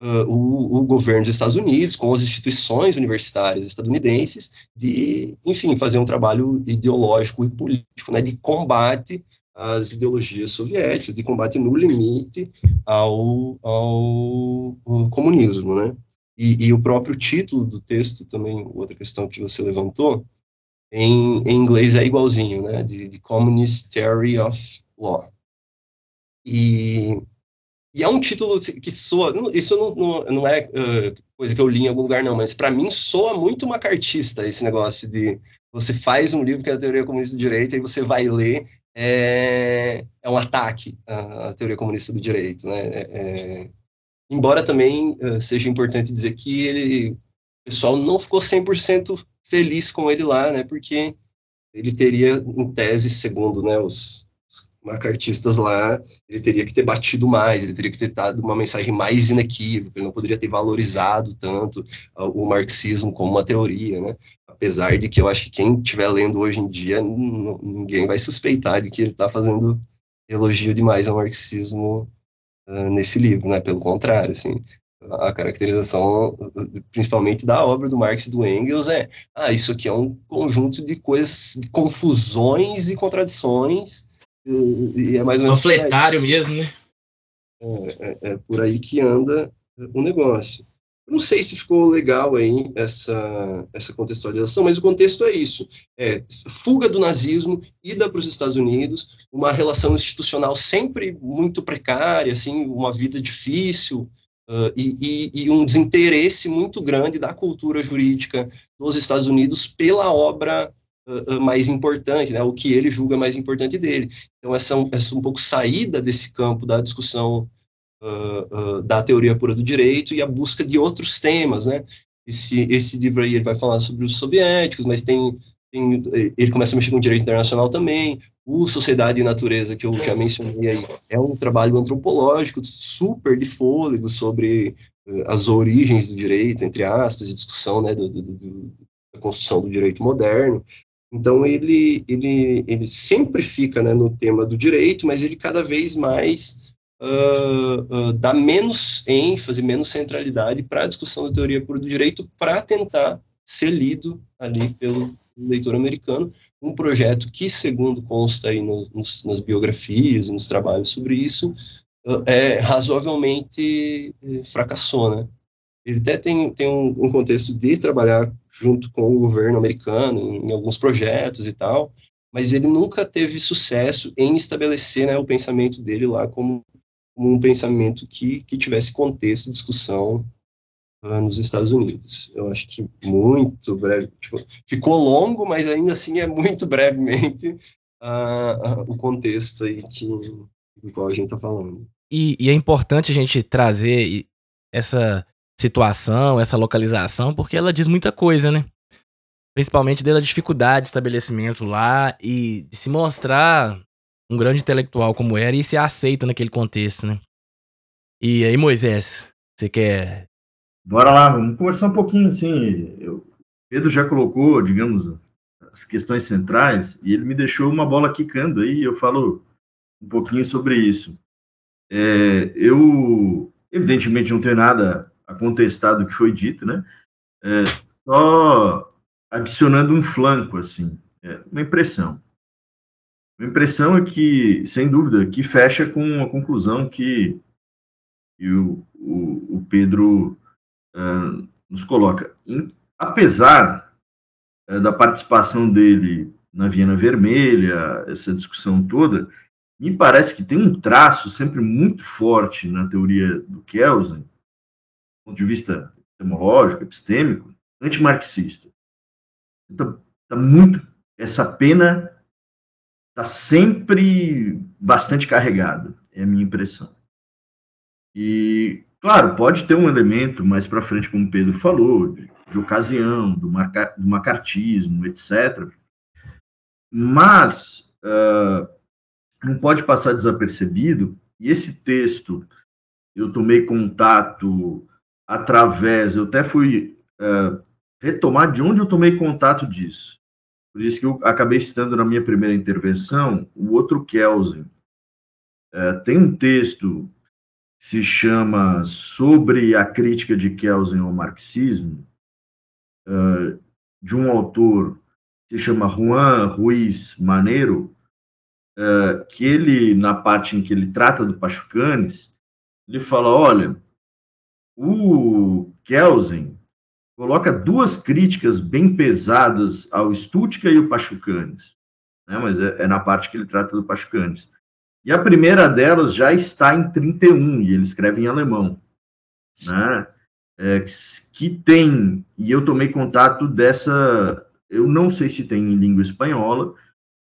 uh, o, o, governo dos Estados Unidos, com as instituições universitárias estadunidenses, de, enfim, fazer um trabalho ideológico e político, né, de combate as ideologias soviéticas de combate no limite ao, ao, ao comunismo, né? E, e, o próprio título do texto também, outra questão que você levantou, em, em inglês é igualzinho, né? De, de Communist Theory of Law. E, e é um título que soa, isso não, não, não é uh, coisa que eu li em algum lugar, não, mas para mim soa muito macartista esse negócio de você faz um livro que é a teoria comunista do direito e você vai ler é, é um ataque à, à, teoria comunista do direito, né? É, é embora também uh, seja importante dizer que ele, o pessoal não ficou 100% feliz com ele lá, né? Porque ele teria, em tese, segundo né, os, os macartistas lá, ele teria que ter batido mais, ele teria que ter dado uma mensagem mais inequívoca, ele não poderia ter valorizado tanto uh, o marxismo como uma teoria, né? Apesar de que eu acho que quem estiver lendo hoje em dia, ninguém vai suspeitar de que ele está fazendo elogio demais ao marxismo uh, nesse livro, né? Pelo contrário, assim, a caracterização, principalmente da obra do Marx e do Engels, é, ah, isso aqui é um conjunto de coisas, de confusões e contradições, e, e é mais ou menos... Panfletário mesmo, né? É, é, é, por aí que anda o negócio. Não sei se ficou legal aí essa, essa contextualização, mas o contexto é isso: é fuga do nazismo, ida para os Estados Unidos, uma relação institucional sempre muito precária, assim, uma vida difícil, uh, e, e, e, um desinteresse muito grande da cultura jurídica dos Estados Unidos pela obra uh, mais importante, né, o que ele julga mais importante dele. Então, essa, essa um pouco saída desse campo da discussão uh, da teoria pura do direito e a busca de outros temas, né? Esse, esse livro aí ele vai falar sobre os soviéticos, mas tem, tem ele começa a mexer com o direito internacional também. O Sociedade e Natureza, que eu já mencionei aí, é um trabalho antropológico super de fôlego sobre uh, as origens do direito, entre aspas, e discussão né, do, do, do, da construção do direito moderno. Então ele, ele, ele sempre fica né, no tema do direito, mas ele cada vez mais uh, menos ênfase, menos centralidade para a discussão da teoria pura do direito, para tentar ser lido ali pelo leitor americano, um projeto que, segundo consta aí no, nos, nas biografias nos trabalhos sobre isso, uh, é razoavelmente eh, fracassou, né? Ele até tem, tem um, um, contexto de trabalhar junto com o governo americano em, em alguns projetos e tal, mas ele nunca teve sucesso em estabelecer né, o pensamento dele lá como um pensamento que, que tivesse contexto de discussão uh, nos Estados Unidos. Eu acho que muito breve, tipo, ficou longo, mas ainda assim é muito brevemente uh, uh, o contexto aí que, do qual a gente está falando. E, e é importante a gente trazer essa situação, essa localização, porque ela diz muita coisa, né? Principalmente dela dificuldade de estabelecimento lá e se mostrar um grande intelectual como era e se aceita naquele contexto, né? E aí, Moisés, você quer. Bora lá, vamos conversar um pouquinho, assim. Eu, Pedro já colocou, digamos, as questões centrais e ele me deixou uma bola quicando aí, eu falo um pouquinho sobre isso. É, eu, evidentemente, não tenho nada a contestar do que foi dito, né? É, só adicionando um flanco, assim, é, uma impressão. A impressão é que, sem dúvida, que fecha com a conclusão que, que o, o, o, Pedro uh, nos coloca. Em, apesar uh, da participação dele na Viena Vermelha, essa discussão toda, me parece que tem um traço sempre muito forte na teoria do Kelsen, do ponto de vista epistemológico, epistêmico, antimarxista. Então, tá muito essa pena está sempre bastante carregado, é a minha impressão. E, claro, pode ter um elemento mais para frente, como o Pedro falou, de, de ocasião, do, marca, do, macartismo, etc. Mas uh, não pode passar desapercebido, e esse texto eu tomei contato através, eu até fui uh, retomar de onde eu tomei contato disso. Por isso que eu acabei citando na minha primeira intervenção o outro Kelsen. É, tem um texto que se chama Sobre a Crítica de Kelsen ao Marxismo, é, de um autor que se chama Juan Ruiz Maneiro, é, que ele, na parte em que ele trata do Pachucanes, ele fala, olha, o Kelsen coloca duas críticas bem pesadas ao Stuttgart e o Pachucanes, né? mas é, é, na parte que ele trata do Pachucanes. E a primeira delas já está em 31, e ele escreve em alemão, né? É, que tem, e eu tomei contato dessa, eu não sei se tem em língua espanhola,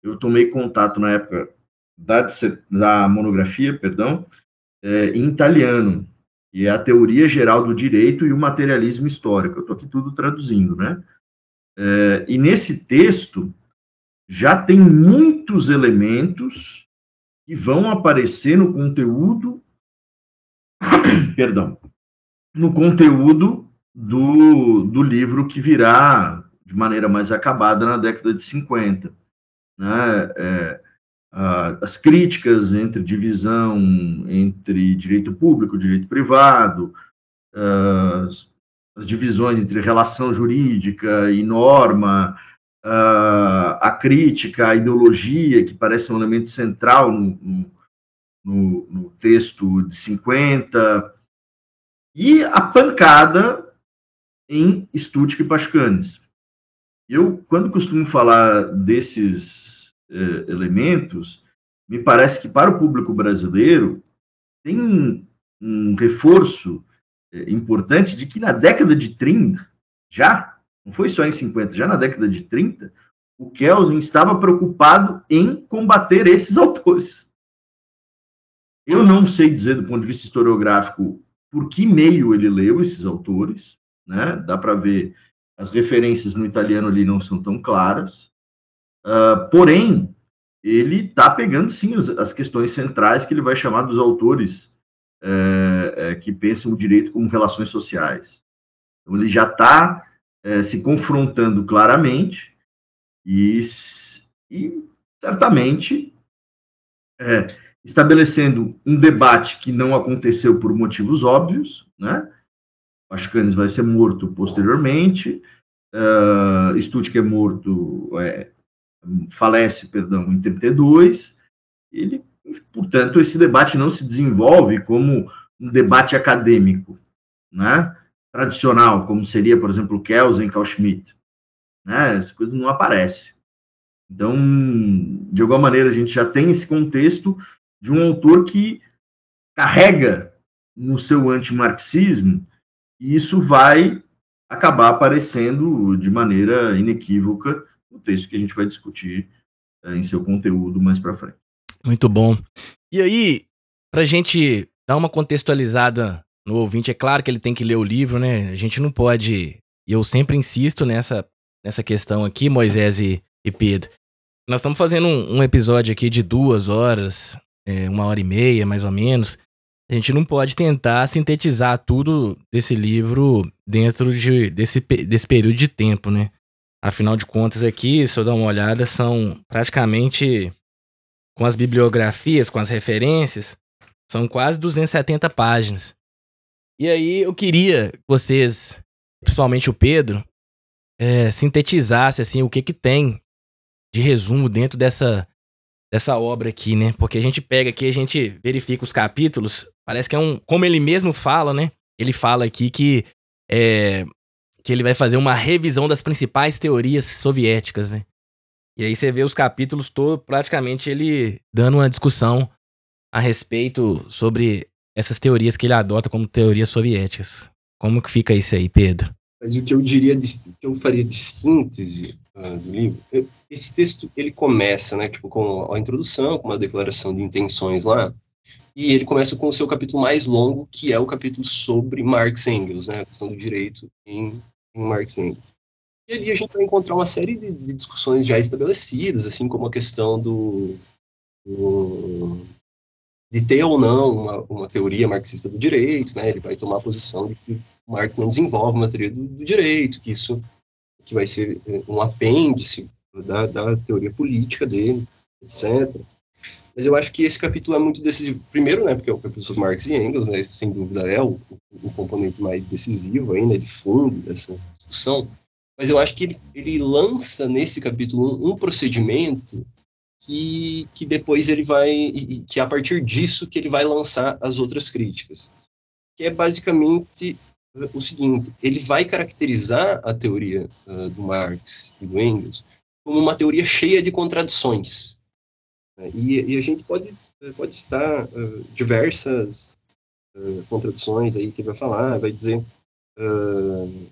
eu tomei contato na época da, da monografia, perdão, é, em italiano, e é a teoria geral do direito e o materialismo histórico. Eu estou aqui tudo traduzindo, né? É, e nesse texto já tem muitos elementos que vão aparecer no conteúdo, perdão, no conteúdo do, do livro que virá, de maneira mais acabada na década de 50. Né? É, as críticas entre divisão entre direito público direito privado, as, as, divisões entre relação jurídica e norma, a crítica à ideologia, que parece um elemento central no, no, no texto de 50, e a pancada em Stuttgart e Pascanes. Eu, quando costumo falar desses eh, elementos, me parece que para o público brasileiro tem um, reforço eh, importante de que na década de 30, já, não foi só em 50, já na década de 30, o Kelsen estava preocupado em combater esses autores. Eu não sei dizer, do ponto de vista historiográfico, por que meio ele leu esses autores, né? Dá para ver as referências no italiano ali não são tão claras. Uh, porém, ele está pegando sim as, as, questões centrais que ele vai chamar dos autores é, é, que pensam o direito como relações sociais. Então, ele já está é, se confrontando claramente e, e certamente estabelecendo um debate que não aconteceu por motivos óbvios, né? Pascanes vai ser morto posteriormente, uh, é morto, é, falece, perdão, em 32, ele, portanto, esse debate não se desenvolve como um debate acadêmico, né? tradicional, como seria, por exemplo, Kelsen, Carl Schmitt. Né? Essa coisa não aparece. Então, de alguma maneira, a gente já tem esse contexto de um autor que carrega no seu antimarxismo e isso vai acabar aparecendo de maneira inequívoca no texto que a gente vai discutir é, em seu conteúdo mais para frente. Muito bom. E aí, para a gente dar uma contextualizada no ouvinte, é claro que ele tem que ler o livro, né? A gente não pode. E eu sempre insisto nessa, nessa questão aqui, Moisés e, e Pedro. Nós estamos fazendo um, um, episódio aqui de duas horas, é, uma hora e meia, mais ou menos. A gente não pode tentar sintetizar tudo desse livro dentro de, desse, desse período de tempo, né? Afinal de contas, aqui, se eu dar uma olhada, são praticamente com as bibliografias, com as referências, são quase 270 páginas. E aí eu queria que vocês, principalmente o Pedro, é, sintetizasse assim o que que tem de resumo dentro dessa dessa obra aqui, né? Porque a gente pega aqui, a gente verifica os capítulos, parece que é um. Como ele mesmo fala, né? Ele fala aqui que. É, que ele vai fazer uma revisão das principais teorias soviéticas, né? E aí você vê os capítulos todos, praticamente ele dando uma discussão a respeito sobre essas teorias que ele adota como teorias soviéticas. Como que fica isso aí, Pedro? Mas o que eu diria, de, o que eu faria de síntese uh, do livro, eu, esse texto ele começa, né, tipo com a introdução, com uma declaração de intenções lá, e ele começa com o seu capítulo mais longo, que é o capítulo sobre Marx e Engels, né, a questão do direito em, em Marx Engels. E ali a gente vai encontrar uma série de, de discussões já estabelecidas, assim como a questão do, do de ter ou não uma, uma, teoria marxista do direito, né? Ele vai tomar a posição de que Marx não desenvolve uma teoria do, do direito, que isso que vai ser eh, um apêndice da, da teoria política dele, etc. Mas eu acho que esse capítulo é muito decisivo. Primeiro, né, porque é o capítulo sobre Marx e Engels, né, sem dúvida é o, o componente mais decisivo aí, né, de fundo dessa discussão. Mas eu acho que ele, ele lança nesse capítulo um, um procedimento que, que depois ele vai, que a partir disso que ele vai lançar as outras críticas. Que é basicamente uh, o seguinte, ele vai caracterizar a teoria uh, do Marx e do Engels como uma teoria cheia de contradições. Né? E, e, a gente pode, pode citar uh, diversas uh, contradições aí que vai falar, vai dizer uh,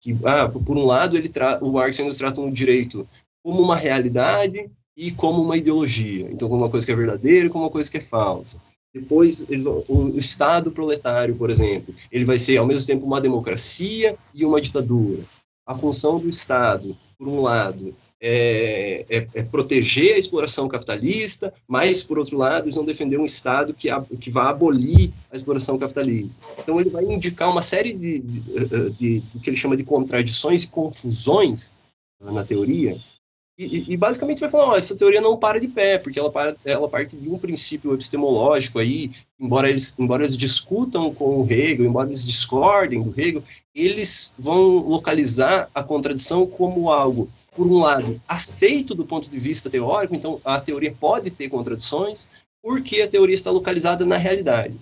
que, ah, por um lado, ele o Marx Engels tratam o direito como uma realidade e como uma ideologia. Então, como uma coisa que é verdadeira e como uma coisa que é falsa. Depois, o Estado proletário, por exemplo, ele vai ser ao mesmo tempo uma democracia e uma ditadura. A função do Estado, por um lado, é, é, é, proteger a exploração capitalista, mas, por outro lado, eles vão defender um Estado que, que vai abolir a exploração capitalista. Então, ele vai indicar uma série de, de, de, de, que ele chama de contradições e confusões na teoria, e, e, basicamente vai falar, ó, essa teoria não para de pé, porque ela, para, ela parte de um princípio epistemológico aí, embora eles, embora eles discutam com o Hegel, embora eles discordem do Hegel, eles vão localizar a contradição como algo, por um lado, aceito do ponto de vista teórico, então a teoria pode ter contradições, porque a teoria está localizada na realidade.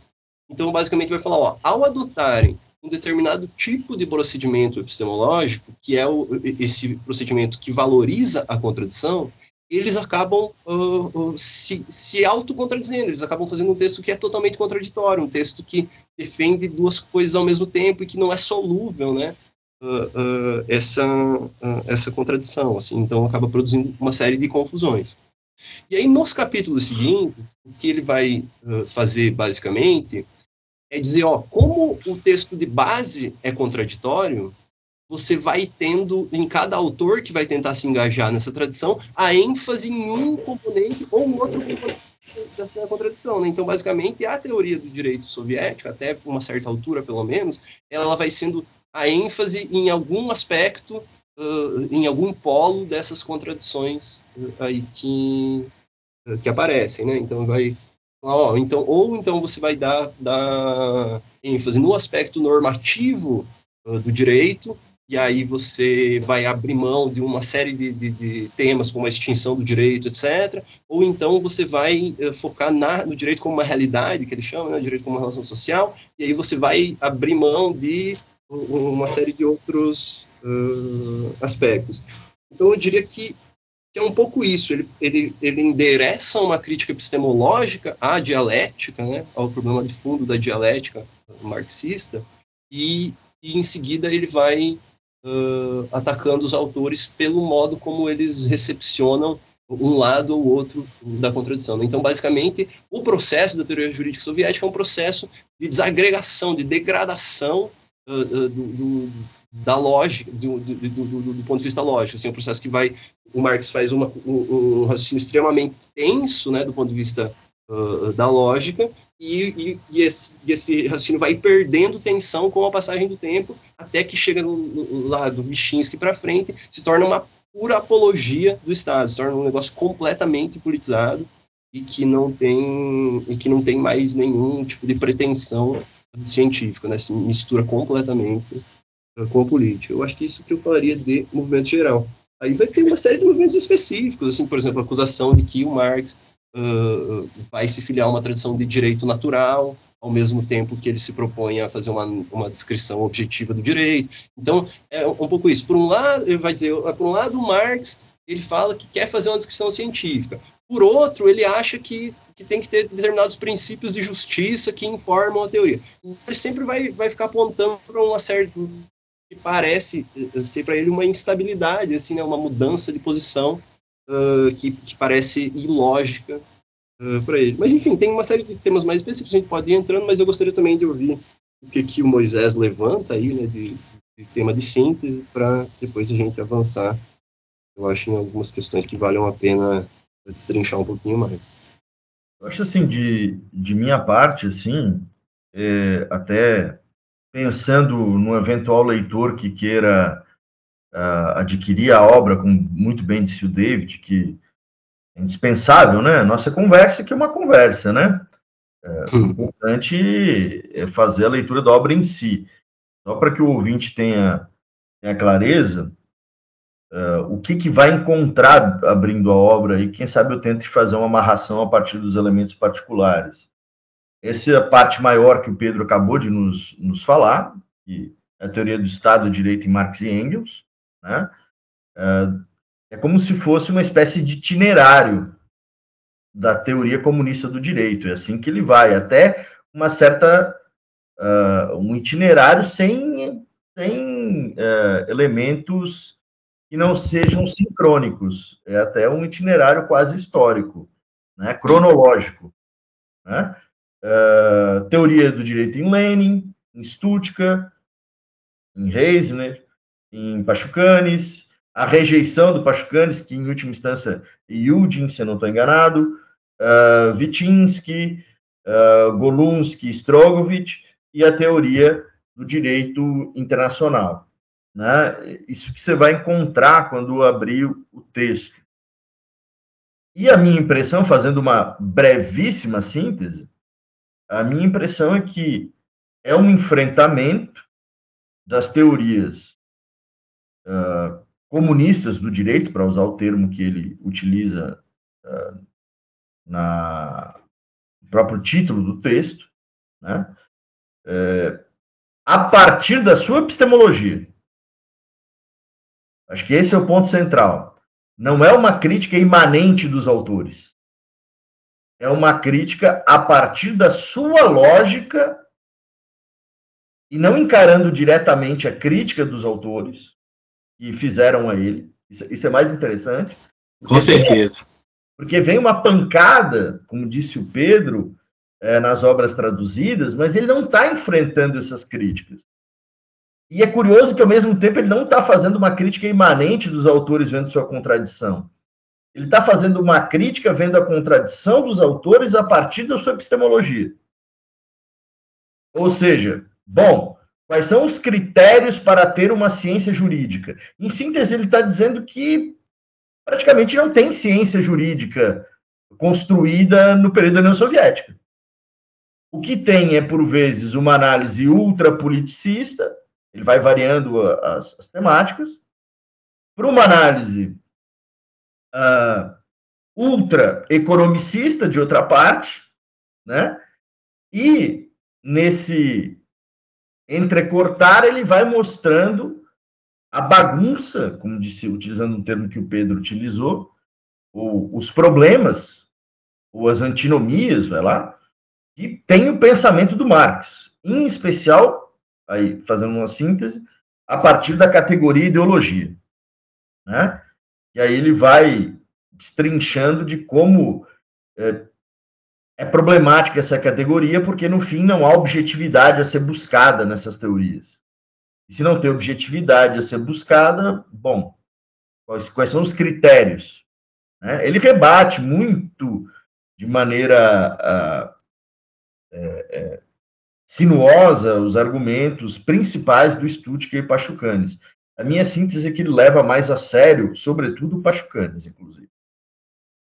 Então, basicamente, vai falar, ó, ao adotarem um determinado tipo de procedimento epistemológico, que é o, esse procedimento que valoriza a contradição, eles acabam uh, uh, se, se autocontradizendo, eles acabam fazendo um texto que é totalmente contraditório, um texto que defende duas coisas ao mesmo tempo e que não é solúvel, né? Uh, essa, essa contradição, assim, então acaba produzindo uma série de confusões. E aí, nos capítulos seguintes, o que ele vai fazer, basicamente, é dizer, ó, como o texto de base é contraditório, você vai tendo, em cada autor que vai tentar se engajar nessa tradição, a ênfase em um componente ou outro componente dessa contradição. Né? Então, basicamente, a teoria do direito soviético, até uma certa altura, pelo menos, ela vai sendo a ênfase em algum aspecto, uh, em algum polo dessas contradições uh, aí que, uh, que aparecem. Né? Então, vai Ó, então, ou então você vai dar, dar ênfase no aspecto normativo do direito, e aí você vai abrir mão de uma série de, de, de temas como a extinção do direito, etc. Ou então você vai uh, focar na, no direito como uma realidade, que ele chama, né, direito como uma relação social, e aí você vai abrir mão de uma série de outros uh, aspectos. Então eu diria que que é um pouco isso, ele, ele, ele endereça uma crítica epistemológica à dialética, né, ao problema de fundo da dialética marxista, e, e em seguida ele vai uh, atacando os autores pelo modo como eles recepcionam um lado ou outro da contradição. Então, basicamente, o processo da teoria jurídica soviética é um processo de desagregação, de degradação uh, uh, do, do da lógica, do, do, ponto de vista lógico, assim, é um processo que vai, o Marx faz uma, um, um raciocínio extremamente tenso, né, do ponto de vista uh, da lógica, e, e, e, esse, e, esse, raciocínio vai perdendo tensão com a passagem do tempo, até que chega no, no, lá do Vyshtinsky para frente, se torna uma pura apologia do Estado, se torna um negócio completamente politizado, e que não tem, e que não tem mais nenhum tipo de pretensão científica, né, se mistura completamente com a política. Eu acho que isso que eu falaria de movimento geral. Aí vai ter uma série de movimentos específicos, assim, por exemplo, a acusação de que o Marx uh, vai se filiar a uma tradição de direito natural, ao mesmo tempo que ele se propõe a fazer uma, uma descrição objetiva do direito. Então, é um pouco isso. Por um lado, ele vai dizer, por um lado, o Marx ele fala que quer fazer uma descrição científica. Por outro, ele acha que, que tem que ter determinados princípios de justiça que informam a teoria. Ele sempre vai, vai ficar apontando para uma certa que parece eh, ser para ele uma instabilidade, assim, né, uma mudança de posição uh, que, que parece ilógica uh, para ele. Mas, enfim, tem uma série de temas mais específicos, a gente pode ir entrando, mas eu gostaria também de ouvir o que, que o Moisés levanta aí, né, de, de tema de síntese, para depois a gente avançar, eu acho, em algumas questões que valham a pena destrinchar um pouquinho mais. Eu acho, assim, de, de minha parte, assim, é, até pensando no eventual leitor que queira uh, adquirir a obra, como muito bem disse o David, que é indispensável, né? Nossa conversa que é uma conversa, né? É, o importante é fazer a leitura da obra em si. Só para que o ouvinte tenha, tenha clareza, uh, o que, que vai encontrar abrindo a obra e quem sabe eu tente fazer uma amarração a partir dos elementos particulares. Essa é a parte maior que o Pedro acabou de nos, nos falar, que é a teoria do Estado, Direito em Marx e Engels. Né? É, é como se fosse uma espécie de itinerário da teoria comunista do direito. É assim que ele vai, até uma certa. Uh, um itinerário sem, sem uh, elementos que não sejam sincrônicos. É até um itinerário quase histórico, né? cronológico. Né? uh, teoria do direito em Lenin, em Stuttgart, em Reisner, em Pachucanes, a rejeição do Pachucanes, que em última instância Yudin, se eu não estou enganado, uh, Vitinsky, uh, Golunsky, Strogovich, e a teoria do direito internacional. Né? Isso que você vai encontrar quando abrir o texto. E a minha impressão, fazendo uma brevíssima síntese, a minha impressão é que é um enfrentamento das teorias uh, comunistas do direito, para usar o termo que ele utiliza uh, na no próprio título do texto, né? É, a partir da sua epistemologia. Acho que esse é o ponto central. Não é uma crítica imanente dos autores. É uma crítica a partir da sua lógica e não encarando diretamente a crítica dos autores que fizeram a ele. Isso, isso é mais interessante. Com certeza. Porque vem uma pancada, como disse o Pedro, é, nas obras traduzidas, mas ele não está enfrentando essas críticas. E é curioso que, ao mesmo tempo, ele não está fazendo uma crítica imanente dos autores vendo sua contradição. Ele está fazendo uma crítica vendo a contradição dos autores a partir da sua epistemologia. Ou seja, bom, quais são os critérios para ter uma ciência jurídica? Em síntese, ele está dizendo que praticamente não tem ciência jurídica construída no período da União Soviética. O que tem é, por vezes, uma análise ultrapoliticista, ele vai variando as, as temáticas. Para uma análise uh, ultra economicista, de outra parte, né? E nesse entrecortar, ele vai mostrando a bagunça, como disse, utilizando um termo que o Pedro utilizou, ou os problemas, ou as antinomias, vai lá, que tem o pensamento do Marx, em especial aí fazendo uma síntese, a partir da categoria ideologia. Né? E aí ele vai destrinchando de como é, é problemática essa categoria, porque no fim não há objetividade a ser buscada nessas teorias. E se não tem objetividade a ser buscada, bom, quais, quais são os critérios? Né? Ele rebate muito de maneira uh, é, é, sinuosa os argumentos principais do Stuttgart e Pachucanes. A minha síntese é que ele leva mais a sério, sobretudo o Pachucanes, inclusive.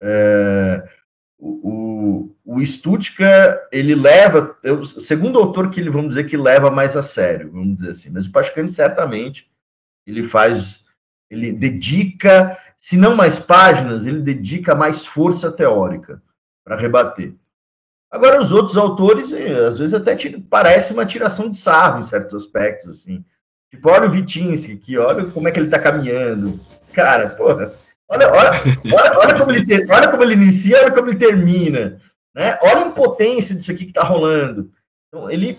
É, o, o, o Stuttgart, ele leva, eu, segundo autor que ele, vamos dizer, que leva mais a sério, vamos dizer assim, mas o Pachucanes certamente, ele faz, ele dedica, se não mais páginas, ele dedica mais força teórica para rebater. Agora, os outros autores, eh, às vezes, até parece uma tiração de sarro em certos aspectos, assim. Tipo, olha o Vitinsky aqui, olha como é que ele está caminhando. Cara, porra, olha, olha, olha, olha, como ele ter, olha como ele inicia, olha como ele termina. Né? Olha a impotência disso aqui que está rolando. Então, ele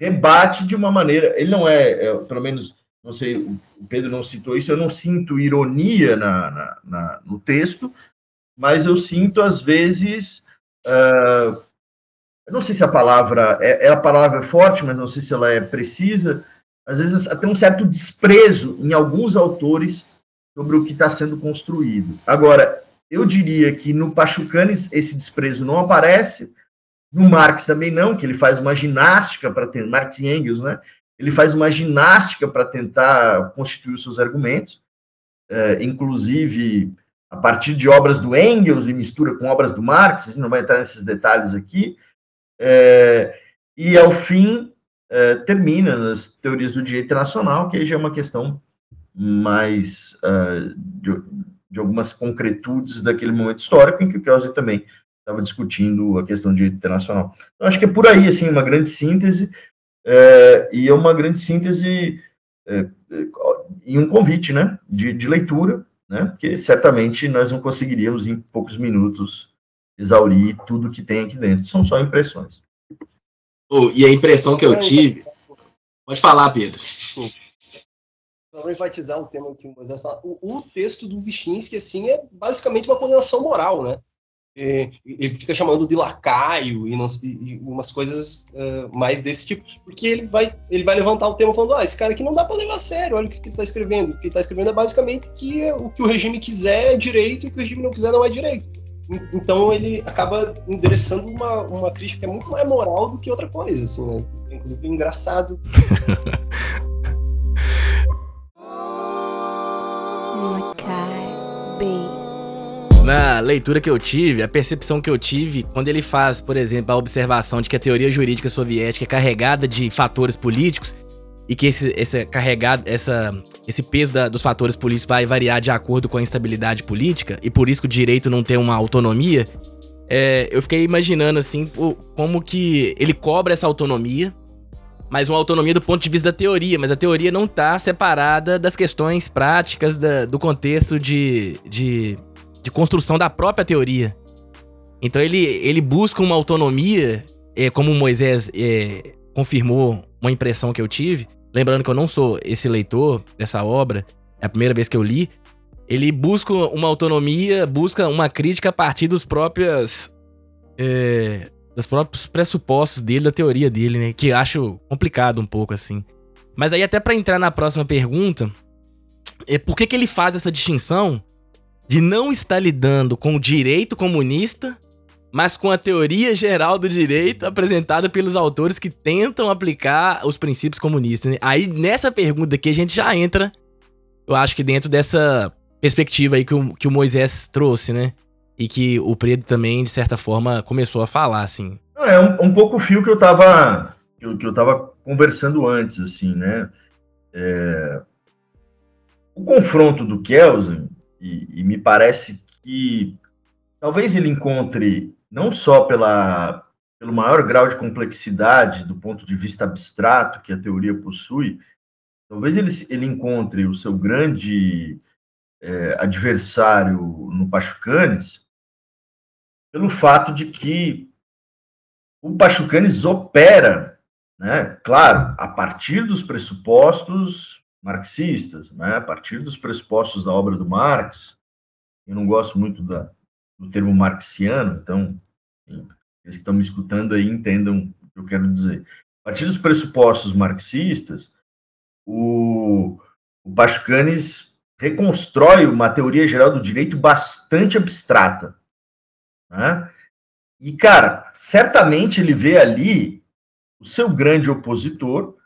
rebate de uma maneira. Ele não é, é, pelo menos, não sei, o Pedro não citou isso, eu não sinto ironia na, na, na no texto, mas eu sinto, às vezes. Uh, eu não sei se a palavra é, é, a palavra forte, mas não sei se ela é precisa. Às vezes até um certo desprezo em alguns autores sobre o que está sendo construído. Agora, eu diria que no Pachucanes esse desprezo não aparece, no Marx também não, que ele faz uma ginástica para ter Marx e Engels, né? Ele faz uma ginástica para tentar constituir os seus argumentos, é, inclusive a partir de obras do Engels e mistura com obras do Marx. A gente não vai entrar nesses detalhes aqui, é, e, ao fim, é, termina nas teorias do direito internacional, que aí já é uma questão mais uh, de, de, algumas concretudes daquele momento histórico, em que o Kelsey também estava discutindo a questão do direito internacional. Então, acho que é por aí, assim, uma grande síntese, é, e é uma grande síntese é, e um convite, né, de, de leitura, né, porque certamente nós não conseguiríamos em poucos minutos exaurir tudo que tem aqui dentro. São só impressões. Oh, e a impressão que eu tive. Pode falar, Pedro. Desculpa. Para enfatizar o tema que o Moisés fala, o, o, texto do Vyshtinsky, assim, é basicamente uma condenação moral, né? É, ele fica chamando de lacaio e, não, e umas coisas uh, mais desse tipo, porque ele vai, ele vai levantar o tema falando, ah, esse cara aqui não dá para levar a sério, olha o que, que ele está escrevendo. O que ele está escrevendo é basicamente que o que o regime quiser é direito e o que o regime não quiser não é direito. Então ele acaba endereçando uma, uma crítica que é muito mais moral do que outra coisa, assim, né? Inclusive engraçado. Na leitura que eu tive, a percepção que eu tive, quando ele faz, por exemplo, a observação de que a teoria jurídica soviética é carregada de fatores políticos, e que esse, esse carregado, essa, esse peso da, dos fatores políticos vai variar de acordo com a instabilidade política e por isso que o direito não tem uma autonomia, é, eu fiquei imaginando assim como que ele cobra essa autonomia mas uma autonomia do ponto de vista da teoria, mas a teoria não está separada das questões práticas da, do contexto de, de, de, construção da própria teoria. Então ele, ele busca uma autonomia, é, como Moisés é, confirmou uma impressão que eu tive, lembrando que eu não sou esse leitor dessa obra, é a primeira vez que eu li, ele busca uma autonomia, busca uma crítica a partir dos próprios é, dos próprios pressupostos dele, da teoria dele, né? Que acho complicado um pouco, assim. Mas aí, até para entrar na próxima pergunta, é por que, que ele faz essa distinção de não estar lidando com o direito comunista, mas com a teoria geral do direito apresentada pelos autores que tentam aplicar os princípios comunistas. Né? Aí, nessa pergunta aqui, a gente já entra, eu acho que dentro dessa perspectiva aí que o, que o Moisés trouxe, né? e que o Preto também, de certa forma, começou a falar, assim. É um, um pouco o fio que eu tava que eu, que eu tava conversando antes, assim, né? É... O confronto do Kelsen, e, e, me parece que talvez ele encontre, não só pela, pelo maior grau de complexidade do ponto de vista abstrato que a teoria possui, talvez ele, ele encontre o seu grande é, adversário no Pachucanes, pelo fato de que o Pachucanes opera, né, claro, a partir dos pressupostos marxistas, né, a partir dos pressupostos da obra do Marx. Eu não gosto muito da, do termo marxiano, então, eles que estão me escutando aí entendam o que eu quero dizer. A partir dos pressupostos marxistas, o, o Pachucanes reconstrói uma teoria geral do direito bastante abstrata. Né? E, cara, certamente ele vê ali o seu grande opositor,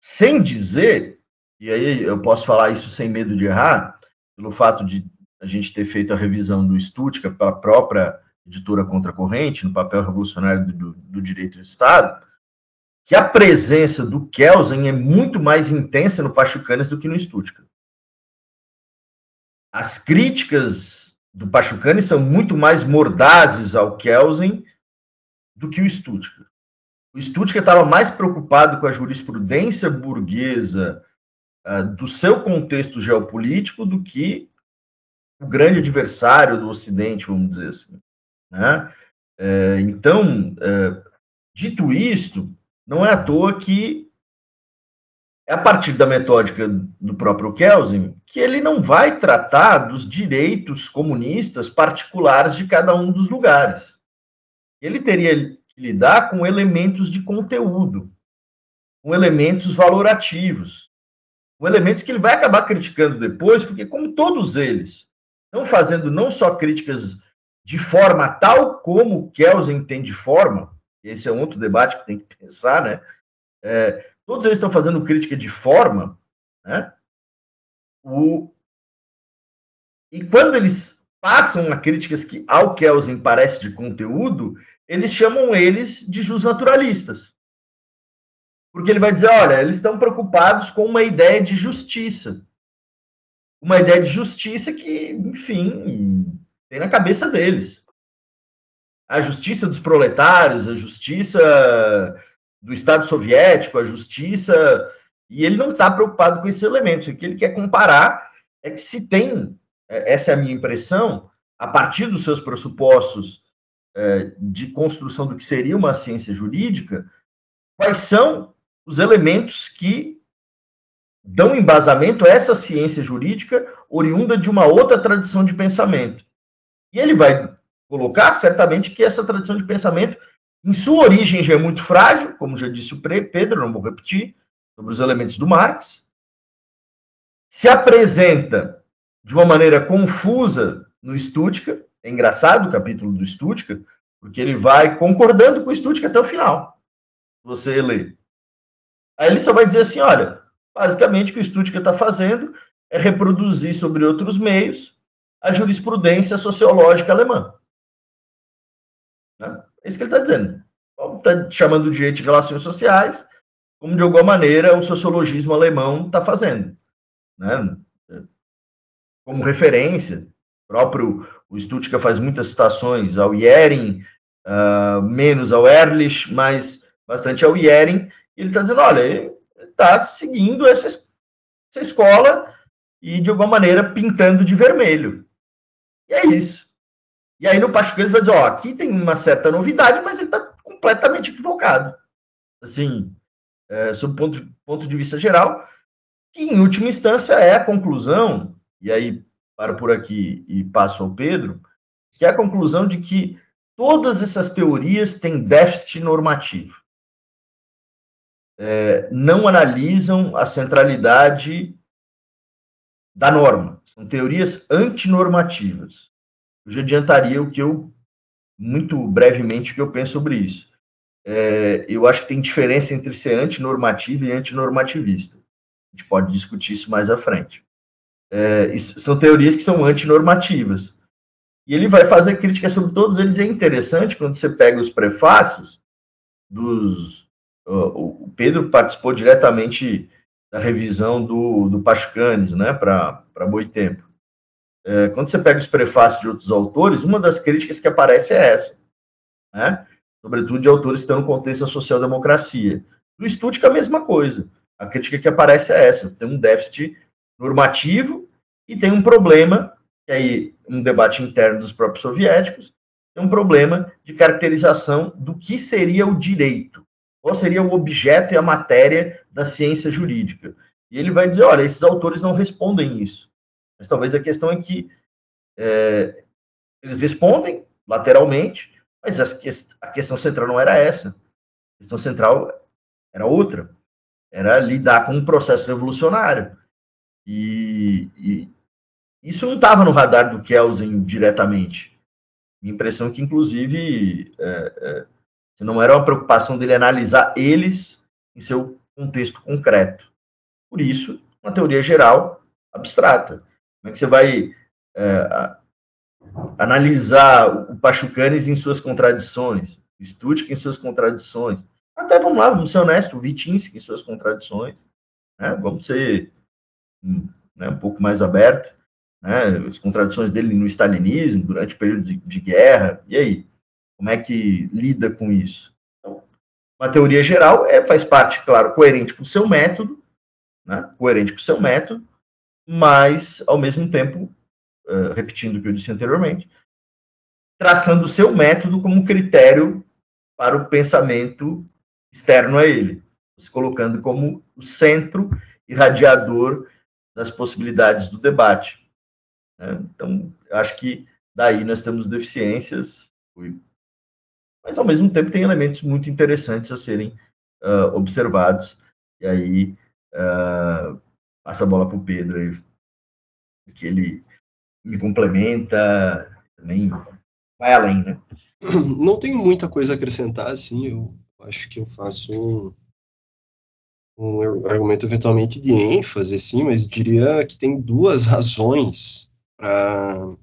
sem dizer, e aí eu posso falar isso sem medo de errar, pelo fato de a gente ter feito a revisão do Stuttgart pela própria editora Contracorrente, no papel revolucionário do, do direito do Estado, que a presença do Kelsen é muito mais intensa no Pachucanes do que no Stuttgart. As críticas do Pachucani são muito mais mordazes ao Kelsen do que o Stuttgart. O Stuttgart estava mais preocupado com a jurisprudência burguesa uh, do seu contexto geopolítico do que o grande adversário do Ocidente, vamos dizer assim. Né? É, então, é, dito isto, não é à toa que é a partir da metódica do próprio Kelsen que ele não vai tratar dos direitos comunistas particulares de cada um dos lugares. Ele teria que lidar com elementos de conteúdo, com elementos valorativos, com elementos que ele vai acabar criticando depois, porque, como todos eles estão fazendo não só críticas de forma tal como Kelsen tem de forma, esse é outro debate que tem que pensar, né? É, todos eles estão fazendo crítica de forma, né? O... E quando eles passam a críticas que ao Kelsen parece de conteúdo, eles chamam eles de justnaturalistas. Porque ele vai dizer, olha, eles estão preocupados com uma ideia de justiça. Uma ideia de justiça que, enfim, tem na cabeça deles. A justiça dos proletários, a justiça do Estado soviético, a justiça, e ele não está preocupado com esses elementos. O que ele quer comparar é que se tem, é, essa é a minha impressão, a partir dos seus pressupostos é, de construção do que seria uma ciência jurídica, quais são os elementos que dão embasamento a essa ciência jurídica oriunda de uma outra tradição de pensamento. E ele vai colocar, certamente, que essa tradição de pensamento em sua origem já é muito frágil, como já disse o Pedro, não vou repetir, sobre os elementos do Marx. Se apresenta de uma maneira confusa no Stuttgart. É engraçado o capítulo do Stuttgart, porque ele vai concordando com o Stuttgart até o final. Você lê. Aí ele só vai dizer assim: olha, basicamente o que o Stuttgart está fazendo é reproduzir sobre outros meios a jurisprudência sociológica alemã. Né? É isso que ele está dizendo. Está chamando de direito de relações sociais, como de alguma maneira o sociologismo alemão está fazendo. Né? Como referência, próprio o Stuttgart faz muitas citações ao Jering, uh, menos ao Ehrlich, mas bastante ao Jering, e ele está dizendo, olha, está seguindo essa, essa escola e, de alguma maneira, pintando de vermelho. E é isso. E aí no Pachuca ele vai dizer, ó, aqui tem uma certa novidade, mas ele está completamente equivocado. Assim, é, sob ponto, ponto de vista geral, que em última instância é a conclusão, e aí paro por aqui e passo ao Pedro, que é a conclusão de que todas essas teorias têm déficit normativo. É, não analisam a centralidade da norma. São teorias antinormativas. Eu já adiantaria o que eu, muito brevemente, o que eu penso sobre isso. É, eu acho que tem diferença entre ser antinormativo e antinormativista. A gente pode discutir isso mais à frente. É, são teorias que são antinormativas. E ele vai fazer crítica sobre todos eles. É interessante quando você pega os prefácios dos. Pedro participou diretamente da revisão do, do Pachucanes, né, para Boitempo. É, quando você pega os prefácios de outros autores, uma das críticas que aparece é essa, né? sobretudo de autores que estão no contexto da social-democracia. No Stuttgart, a mesma coisa. A crítica que aparece é essa: tem um déficit normativo e tem um problema, que aí um debate interno dos próprios soviéticos, tem um problema de caracterização do que seria o direito, qual seria o objeto e a matéria da ciência jurídica. E ele vai dizer, olha, esses autores não respondem isso. Mas talvez a questão é que é, eles respondem lateralmente, mas a questão central não era essa. A questão central era outra. Era lidar com um processo revolucionário. E, e isso não estava no radar do Kelsen diretamente. Minha impressão é que, inclusive, é, é, não era uma preocupação dele analisar eles em seu contexto concreto. Por isso, uma teoria geral abstrata. Como é que você vai é, analisar o Pachucanes em suas contradições, o Stuttgart em suas contradições? Até, vamos lá, vamos ser honestos, o Vitinsky em suas contradições. Né? Vamos ser né, um pouco mais aberto, né, as contradições dele no stalinismo, durante o período de, de guerra, e aí? Como é que lida com isso? Então, uma teoria geral é, faz parte, claro, coerente com o seu método, né, coerente com o seu método, mas, ao mesmo tempo, uh, repetindo o que eu disse anteriormente, traçando o seu método como critério para o pensamento externo a ele, se colocando como o centro irradiador das possibilidades do debate. Né? Então, acho que daí nós temos deficiências, mas ao mesmo tempo tem elementos muito interessantes a serem uh, observados. E aí, uh, passa a bola para o Pedro, que ele me complementa, também vai além, né? Não tenho muita coisa a acrescentar, assim, eu acho que eu faço um, um argumento eventualmente de ênfase, sim, mas diria que tem duas razões para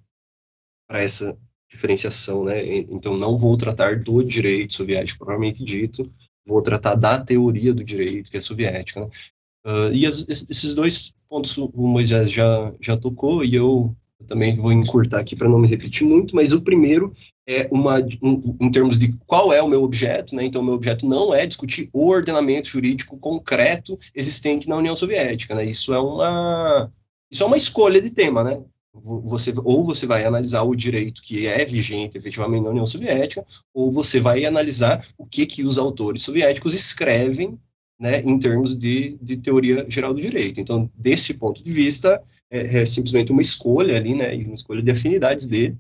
essa diferenciação, né? Então, não vou tratar do direito soviético propriamente dito, vou tratar da teoria do direito, que é soviética, né? Uh, e as, esses dois pontos o Moisés já, já tocou, e eu também vou encurtar aqui para não me repetir muito, mas o primeiro é uma, um, em termos de qual é o meu objeto, né? Então, o meu objeto não é discutir o ordenamento jurídico concreto existente na União Soviética, né? Isso é uma, isso é uma escolha de tema, né? Você, ou você vai analisar o direito que é vigente efetivamente na União Soviética, ou você vai analisar o que, que os autores soviéticos escrevem né, em termos de, de teoria geral do direito. Então, desse ponto de vista, é, é simplesmente uma escolha ali, né, uma escolha de afinidades dele,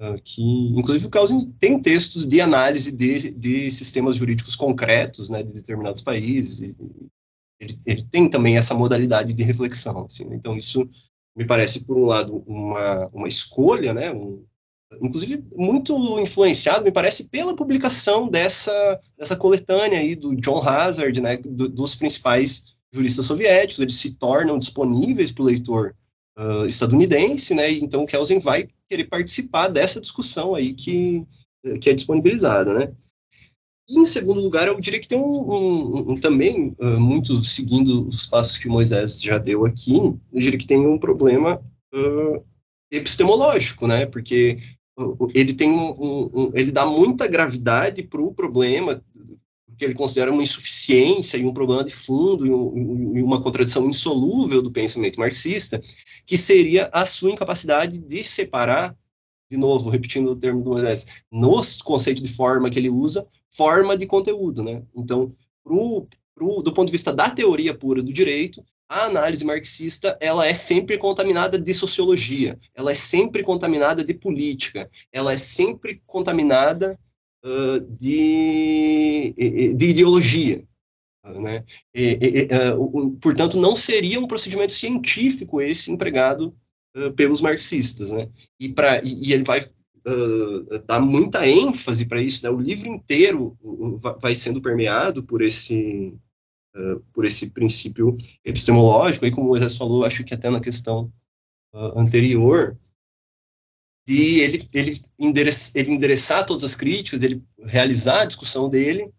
uh, que, inclusive, o Clausen tem textos de análise de, de sistemas jurídicos concretos, né, de determinados países, ele, ele tem também essa modalidade de reflexão, assim, né, então isso me parece, por um lado, uma, uma escolha, né, um, inclusive muito influenciado, me parece, pela publicação dessa, dessa coletânea aí do John Hazard, né, do, dos principais juristas soviéticos, eles se tornam disponíveis para o leitor uh, estadunidense, né? Então Kelsen vai querer participar dessa discussão aí que, que é disponibilizada, né? E, em segundo lugar, eu diria que tem um, um, um também, uh, muito seguindo os passos que Moisés já deu aqui, eu diria que tem um problema uh, epistemológico, né? Porque ele tem um, ele dá muita gravidade para o problema que ele considera uma insuficiência e um problema de fundo e, uma contradição insolúvel do pensamento marxista, que seria a sua incapacidade de separar, de novo, repetindo o termo do Moisés, no conceito de forma que ele usa, forma de conteúdo, né? Então, pro, pro, do ponto de vista da teoria pura do direito, a análise marxista ela é sempre contaminada de sociologia, ela é sempre contaminada de política, ela é sempre contaminada uh, de, de ideologia. Né? E, e, uh, portanto, não seria um procedimento científico esse empregado uh, pelos marxistas. Né? E, pra, e, ele vai dar muita ênfase para isso. Né? O livro inteiro vai sendo permeado por esse, uh, por esse princípio epistemológico, aí como o Moisés falou, acho que até na questão uh, anterior, de ele, ele, endereçar, ele endereçar todas as críticas, ele realizar a discussão dele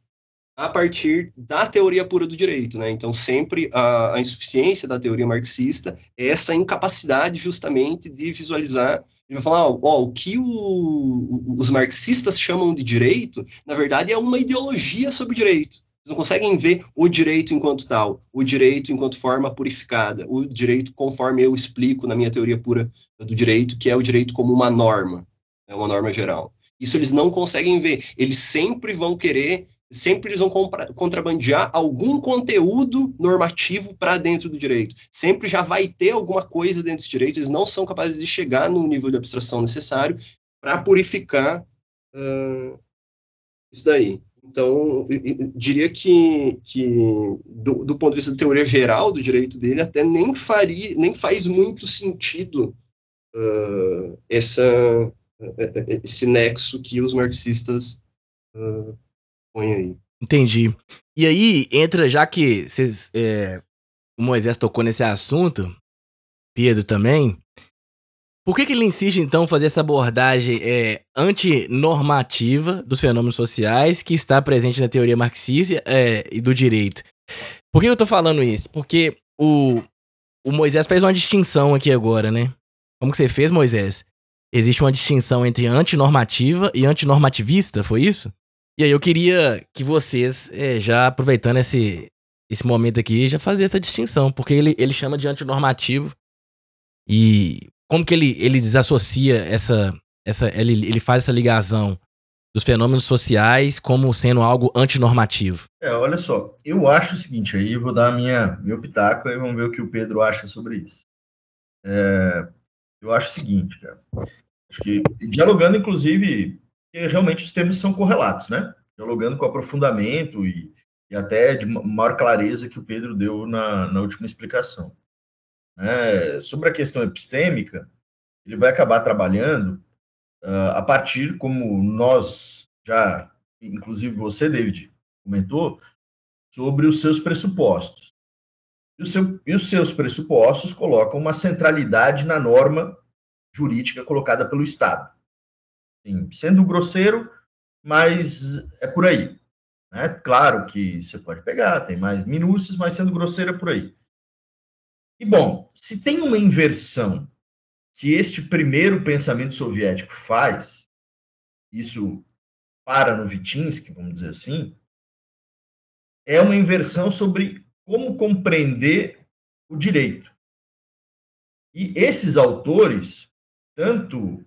a partir da teoria pura do direito, né? Então sempre a, a insuficiência da teoria marxista é essa incapacidade justamente de visualizar ele vai falar, ó, ó o que o, os marxistas chamam de direito, na verdade é uma ideologia sobre direito. Eles não conseguem ver o direito enquanto tal, o direito enquanto forma purificada, o direito conforme eu explico na minha teoria pura do direito, que é o direito como uma norma, é uma norma geral. Isso eles não conseguem ver. Eles sempre vão querer, sempre eles vão contrabandear algum conteúdo normativo para dentro do direito. Sempre já vai ter alguma coisa dentro desse direito. Eles não são capazes de chegar no nível de abstração necessário para purificar uh, isso daí. Então, diria que, que do, do, ponto de vista da teoria geral do direito dele, até nem, faria, nem faz muito sentido uh, essa, esse nexo que os marxistas uh, põem aí. Entendi. E aí, entra, já que vocês, é, o Moisés tocou nesse assunto, Pedro também, por que, que ele insiste, então, fazer essa abordagem é, antinormativa dos fenômenos sociais que está presente na teoria marxista é, e do direito? Por que eu estou falando isso? Porque o, o Moisés fez uma distinção aqui agora, né? Como que você fez, Moisés? Existe uma distinção entre antinormativa e antinormativista, foi isso? E aí eu queria que vocês, é, já aproveitando esse, esse momento aqui, já fazer essa distinção, porque ele, ele chama de antinormativo e como que ele, ele desassocia essa, essa ele, ele faz essa ligação dos fenômenos sociais como sendo algo antinormativo? É, olha só, eu acho o seguinte, aí eu vou dar minha, meu pitaco e vamos ver o que o Pedro acha sobre isso. É, eu acho o seguinte, cara, acho que, dialogando, inclusive, que realmente os termos são correlatos, né? Dialogando com aprofundamento e, e até de maior clareza que o Pedro deu na, na última explicação. Né? Sobre a questão epistêmica, ele vai acabar trabalhando uh, a partir, como nós já, inclusive você, David, comentou, sobre os seus pressupostos. E, seu, e os seus pressupostos colocam uma centralidade na norma jurídica colocada pelo Estado. Sendo grosseiro, mas é por aí. Né? Claro que você pode pegar, tem mais minúcias, mas sendo grosseiro é por aí. E, bom, se tem uma inversão que este primeiro pensamento soviético faz, isso para no Vitinsky, vamos dizer assim, é uma inversão sobre como compreender o direito. E esses autores, tanto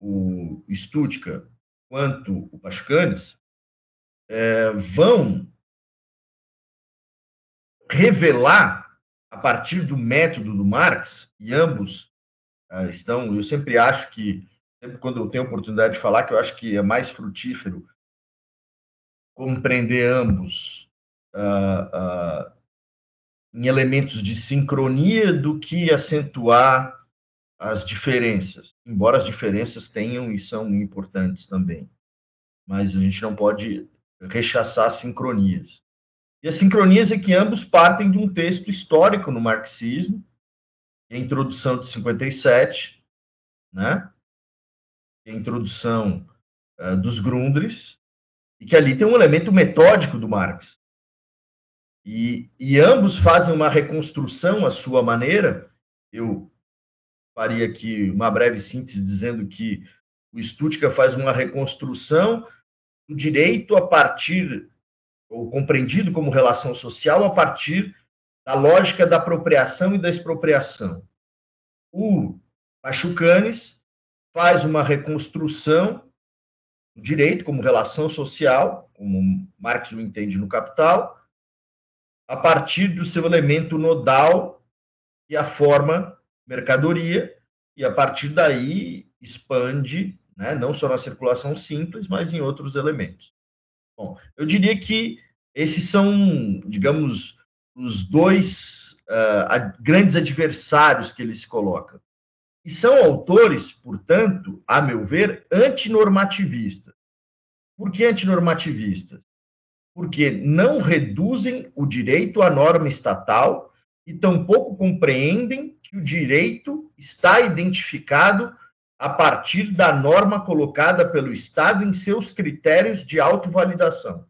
o Stutka quanto o Pascanes, é, vão revelar a partir do método do Marx, e ambos uh, estão, eu sempre acho que, sempre quando eu tenho oportunidade de falar, que eu acho que é mais frutífero compreender ambos uh, uh, em elementos de sincronia do que acentuar as diferenças, embora as diferenças tenham e são importantes também. Mas a gente não pode rechaçar sincronias. E a sincronia é que ambos partem de um texto histórico no marxismo, a introdução de 57, né? a introdução uh, dos Grundrisse, e que ali tem um elemento metódico do Marx. E, e ambos fazem uma reconstrução à sua maneira. Eu faria aqui uma breve síntese dizendo que o Stuttgart faz uma reconstrução do direito a partir, ou compreendido como relação social, a partir da lógica da apropriação e da expropriação. O Pachucanes faz uma reconstrução do direito como relação social, como Marx o entende no Capital, a partir do seu elemento nodal e a forma mercadoria, e a partir daí expande, né, não só na circulação simples, mas em outros elementos. Bom, eu diria que esses são, digamos, os dois uh, grandes adversários que ele se coloca. E são autores, portanto, a meu ver, antinormativistas. Por que antinormativistas? Porque não reduzem o direito à norma estatal e tampouco compreendem que o direito está identificado a partir da norma colocada pelo Estado em seus critérios de autovalidação.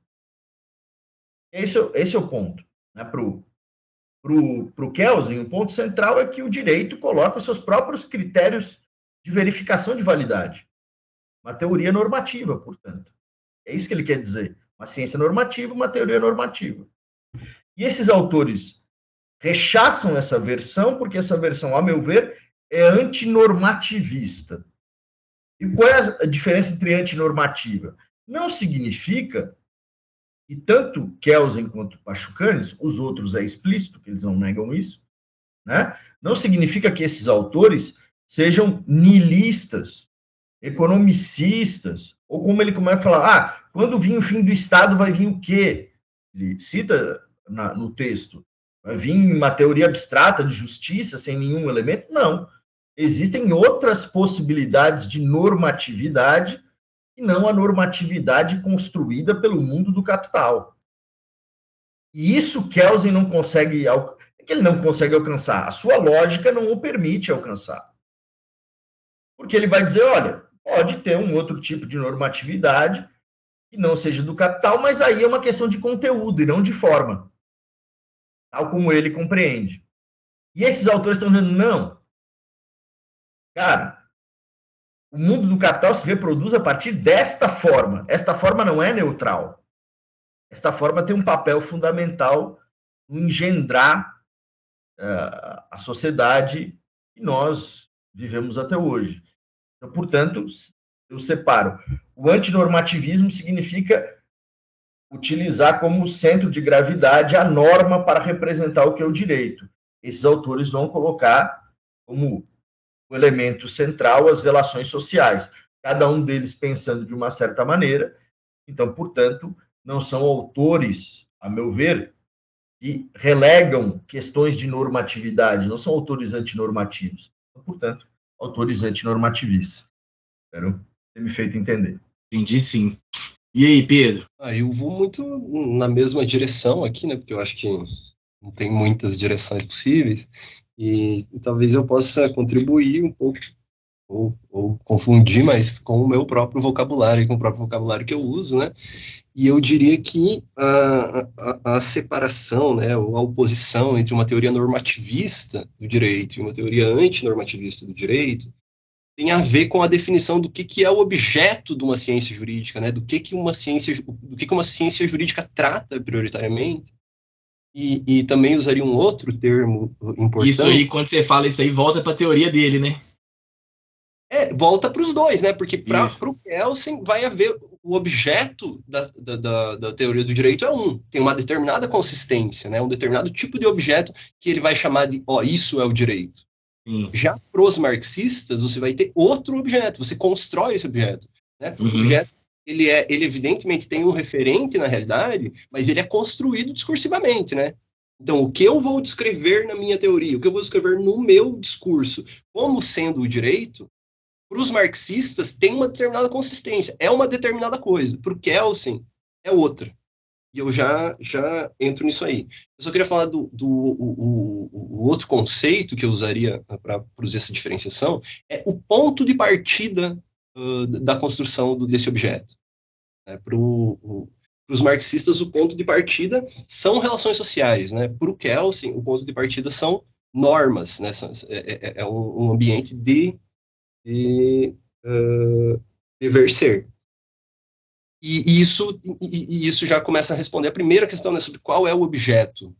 Esse, esse é o ponto. Né, Para o Kelsen, o ponto central é que o direito coloca os seus próprios critérios de verificação de validade. Uma teoria normativa, portanto. É isso que ele quer dizer. Uma ciência normativa, uma teoria normativa. E esses autores rechaçam essa versão, porque essa versão, a meu ver, é antinormativista. E qual é a diferença entre antinormativa? Não significa que tanto Kelsen quanto Pachucanes, os outros é explícito, que eles não negam isso, né? não significa que esses autores sejam nihilistas, economicistas, ou como ele começa a falar, ah, quando vir o fim do Estado vai vir o quê? Ele cita na, no texto, Vir uma teoria abstrata de justiça sem nenhum elemento? Não. Existem outras possibilidades de normatividade e não a normatividade construída pelo mundo do capital. E isso Kelsen não consegue, é que ele não consegue alcançar. A sua lógica não o permite alcançar. Porque ele vai dizer, olha, pode ter um outro tipo de normatividade que não seja do capital, mas aí é uma questão de conteúdo e não de forma tal como ele compreende. E esses autores estão dizendo, não. Cara, o mundo do capital se reproduz a partir desta forma. Esta forma não é neutral. Esta forma tem um papel fundamental no engendrar uh, a sociedade que nós vivemos até hoje. Então, portanto, eu separo. O antinormativismo significa utilizar como centro de gravidade a norma para representar o que é o direito. Esses autores vão colocar como elemento central as relações sociais, cada um deles pensando de uma certa maneira. Então, portanto, não são autores, a meu ver, que relegam questões de normatividade, não são autores antinormativos. Então, portanto, autores antinormativistas. Espero ter me feito entender. Entendi sim. E aí, Pedro? Ah, eu vou muito na mesma direção aqui, né? Porque eu acho que não tem muitas direções possíveis. E, talvez eu possa contribuir um pouco, ou, ou, confundir, mas com o meu próprio vocabulário, com o próprio vocabulário que eu uso, né? E eu diria que a, a, a separação, né, ou a oposição entre uma teoria normativista do direito e uma teoria antinormativista do direito tem a ver com a definição do que, que é o objeto de uma ciência jurídica, né? Do que, que uma ciência do que, que uma ciência jurídica trata prioritariamente. E, e também usaria um outro termo importante. Isso aí, quando você fala isso aí, volta para a teoria dele, né? É, volta para os dois, né? Porque para o Kelsen vai haver o objeto da, da, da, da, teoria do direito é um, tem uma determinada consistência, né? Um determinado tipo de objeto que ele vai chamar de, ó, isso é o direito. Sim. Já para os marxistas, você vai ter outro objeto, você constrói esse objeto. Né? Uhum. O objeto ele, é, ele evidentemente tem um referente na realidade, mas ele é construído discursivamente, né? Então, o que eu vou descrever na minha teoria, o que eu vou descrever no meu discurso, como sendo o direito, para os marxistas tem uma determinada consistência, é uma determinada coisa. Para o Kelsen, é outra. E eu já, já entro nisso aí. Eu só queria falar do, do o, o, o outro conceito que eu usaria para produzir essa diferenciação, é o ponto de partida uh, da construção do, desse objeto. Né? Para os marxistas, o ponto de partida são relações sociais. Né? Para o Kelsen, o ponto de partida são normas. Né? É, é, é um, um, ambiente de, de uh, dever ser. E, e isso, e, e, isso já começa a responder a primeira questão né, sobre qual é o objeto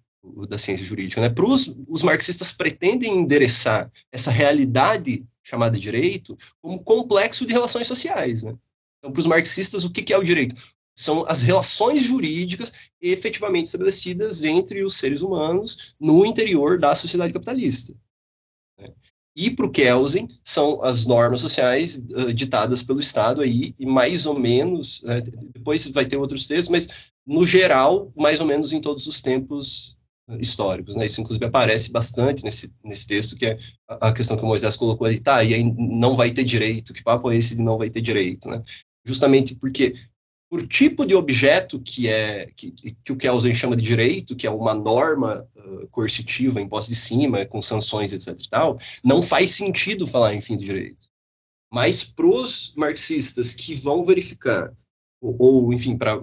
da ciência jurídica. Né? Para os marxistas pretendem endereçar essa realidade chamada direito como complexo de relações sociais. Né? Então, para os marxistas, o que, que é o direito? São as relações jurídicas efetivamente estabelecidas entre os seres humanos no interior da sociedade capitalista. Né? E para o Kelsen são as normas sociais uh, ditadas pelo Estado aí, e mais ou menos, uh, depois vai ter outros textos, mas no geral, mais ou menos em todos os tempos uh, históricos, né? Isso inclusive aparece bastante nesse, nesse texto, que é a, a, questão que o Moisés colocou ali, tá, e aí não vai ter direito, que papo é esse de não vai ter direito, né? Justamente porque por tipo de objeto que é que, que o Kelsen chama de direito, que é uma norma uh, coercitiva imposta de cima, com sanções, etc. e tal, não faz sentido falar em fim do direito. Mas para os marxistas que vão verificar, ou, ou enfim, para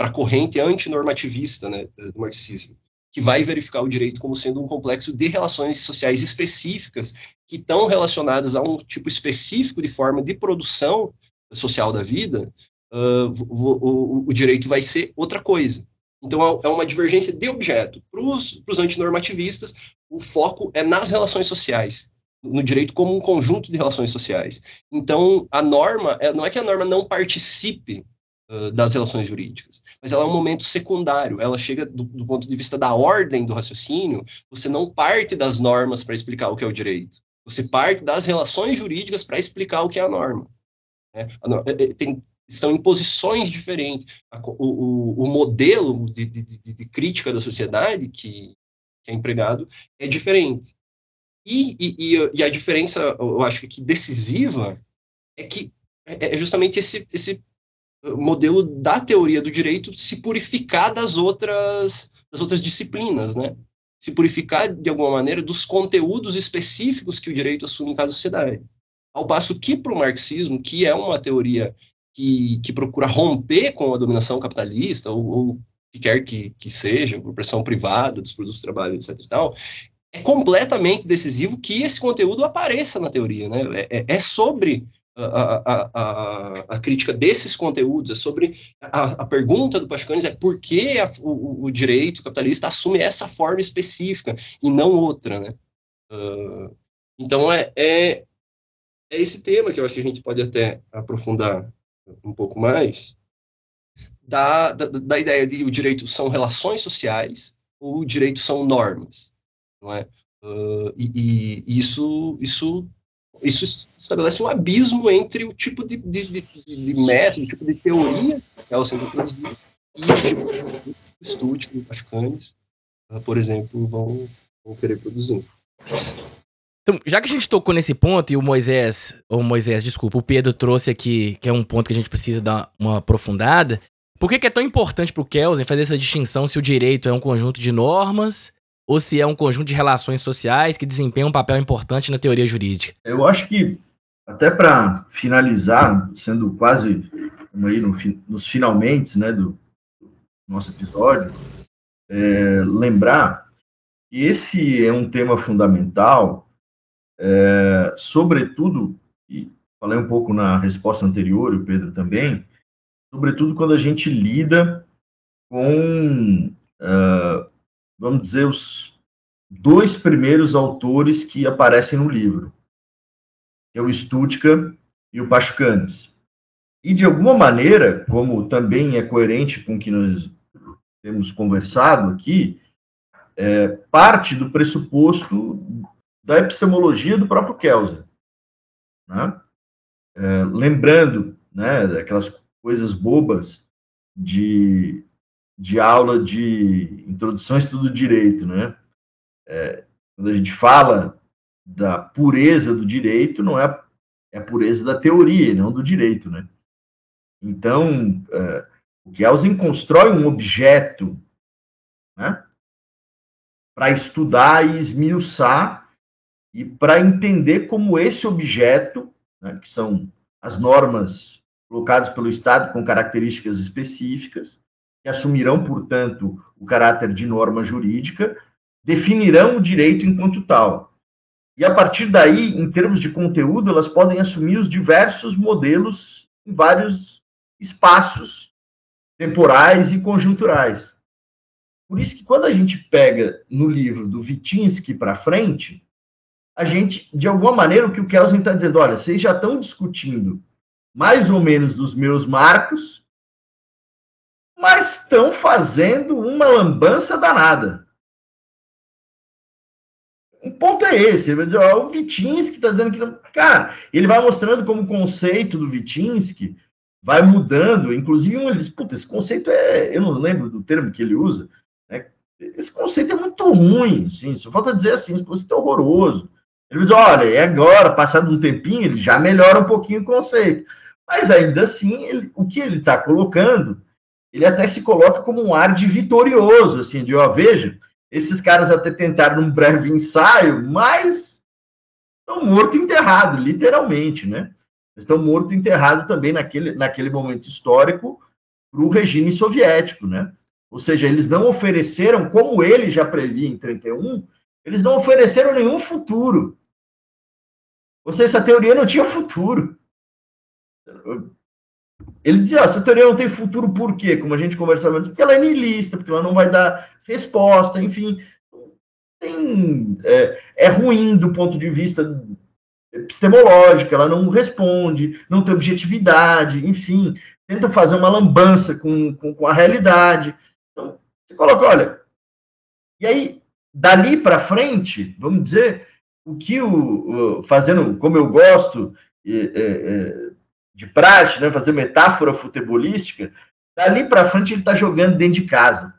a corrente antinormativista né, do marxismo, que vai verificar o direito como sendo um complexo de relações sociais específicas que estão relacionadas a um tipo específico de forma de produção social da vida, uh, o, o, direito vai ser outra coisa. Então, é, é uma divergência de objeto. Para os antinormativistas, o foco é nas relações sociais, no direito como um conjunto de relações sociais. Então, a norma, é, não é que a norma não participe uh, das relações jurídicas, mas ela é um momento secundário, ela chega do, do ponto de vista da ordem do raciocínio, você não parte das normas para explicar o que é o direito, você parte das relações jurídicas para explicar o que é a norma. Né? Tem estão em posições diferentes. O, o, o modelo de, de, de, crítica da sociedade que, que, é empregado é diferente. E, e, e, a diferença, eu acho que decisiva, é que é, é justamente esse, esse modelo da teoria do direito se purificar das outras, das outras disciplinas, né? Se purificar, de alguma maneira, dos conteúdos específicos que o direito assume em cada sociedade. Ao passo que, para o marxismo, que é uma teoria que, que procura romper com a dominação capitalista, ou, ou que quer que, que seja, por pressão privada dos produtos de trabalho, etc. e tal, é completamente decisivo que esse conteúdo apareça na teoria. Né? É, é, é sobre a, a, a, a, crítica desses conteúdos, é sobre a, pergunta do Pachucanes é por que o, o, direito capitalista assume essa forma específica e não outra. Né? Uh, então é, é, é esse tema que eu acho que a gente pode até aprofundar um pouco mais, da, da, da, ideia de o direito são relações sociais ou o direito são normas, não é? Uh, e, e, isso, isso, isso estabelece um abismo entre o tipo de, de, de, de método, o tipo de teoria que ela sendo produzida e o tipo de estudo que os por exemplo, vão, vão querer produzir. Então, já que a gente tocou nesse ponto e o Moisés, ou Moisés, desculpa, o Pedro trouxe aqui, que é um ponto que a gente precisa dar uma aprofundada, por que, que é tão importante para o Kelsen fazer essa distinção se o direito é um conjunto de normas ou se é um conjunto de relações sociais que desempenham um papel importante na teoria jurídica? Eu acho que, até para finalizar, sendo quase aí no, nos finalmente né, do nosso episódio, é, lembrar que esse é um tema fundamental é, sobretudo, e falei um pouco na resposta anterior, o Pedro também, sobretudo quando a gente lida com, uh, vamos dizer, os dois primeiros autores que aparecem no livro, que é o Stutka e o Pachucanes. E, de alguma maneira, como também é coerente com o que nós temos conversado aqui, é, parte do pressuposto da epistemologia do próprio Kelsen. Né? É, lembrando né, daquelas coisas bobas de, de aula de introdução ao estudo do direito. Né? É, quando a gente fala da pureza do direito, não é, é a pureza da teoria, não do direito. Né? Então, é, O Kelsen constrói um objeto né, para estudar e esmiuçar e para entender como esse objeto, né, que são as normas colocadas pelo Estado com características específicas, que assumirão, portanto, o caráter de norma jurídica, definirão o direito enquanto tal. E a partir daí, em termos de conteúdo, elas podem assumir os diversos modelos em vários espaços temporais e conjunturais. Por isso que quando a gente pega no livro do Vitinsky para frente, a gente, de alguma maneira, o que o Kelsen está dizendo, olha, vocês já estão discutindo mais ou menos dos meus marcos, mas estão fazendo uma lambança danada. O ponto é esse, ele vai dizer, ó, o Vitinsky está dizendo que não. Cara, ele vai mostrando como o conceito do Vitinsky vai mudando, inclusive um, ele diz, puta, esse conceito é. Eu não lembro do termo que ele usa, né? Esse conceito é muito ruim, assim, só falta dizer assim, esse conceito é horroroso. Ele diz, olha, é agora, passado um tempinho, ele já melhora um pouquinho o conceito. Mas ainda assim, ele, o que ele está colocando, ele até se coloca como um ar de vitorioso, assim, de, ó, veja, esses caras até tentaram um breve ensaio, mas estão morto enterrado, literalmente, né? Estão morto enterrado também naquele, naquele momento histórico para o regime soviético, né? Ou seja, eles não ofereceram, como ele já previa em 31, eles não ofereceram nenhum futuro. Ou seja, essa teoria não tinha futuro. Ele dizia, ó, essa teoria não tem futuro por quê? Como a gente conversava antes, porque ela é niilista, porque ela não vai dar resposta, enfim. Tem, é, é ruim do ponto de vista epistemológico, ela não responde, não tem objetividade, enfim, tenta fazer uma lambança com, com, com a realidade. Então, você coloca, olha, e aí, dali para frente, vamos dizer, o que o, o, fazendo como eu gosto é, é, de praxe, né, fazer metáfora futebolística, dali para frente ele está jogando dentro de casa.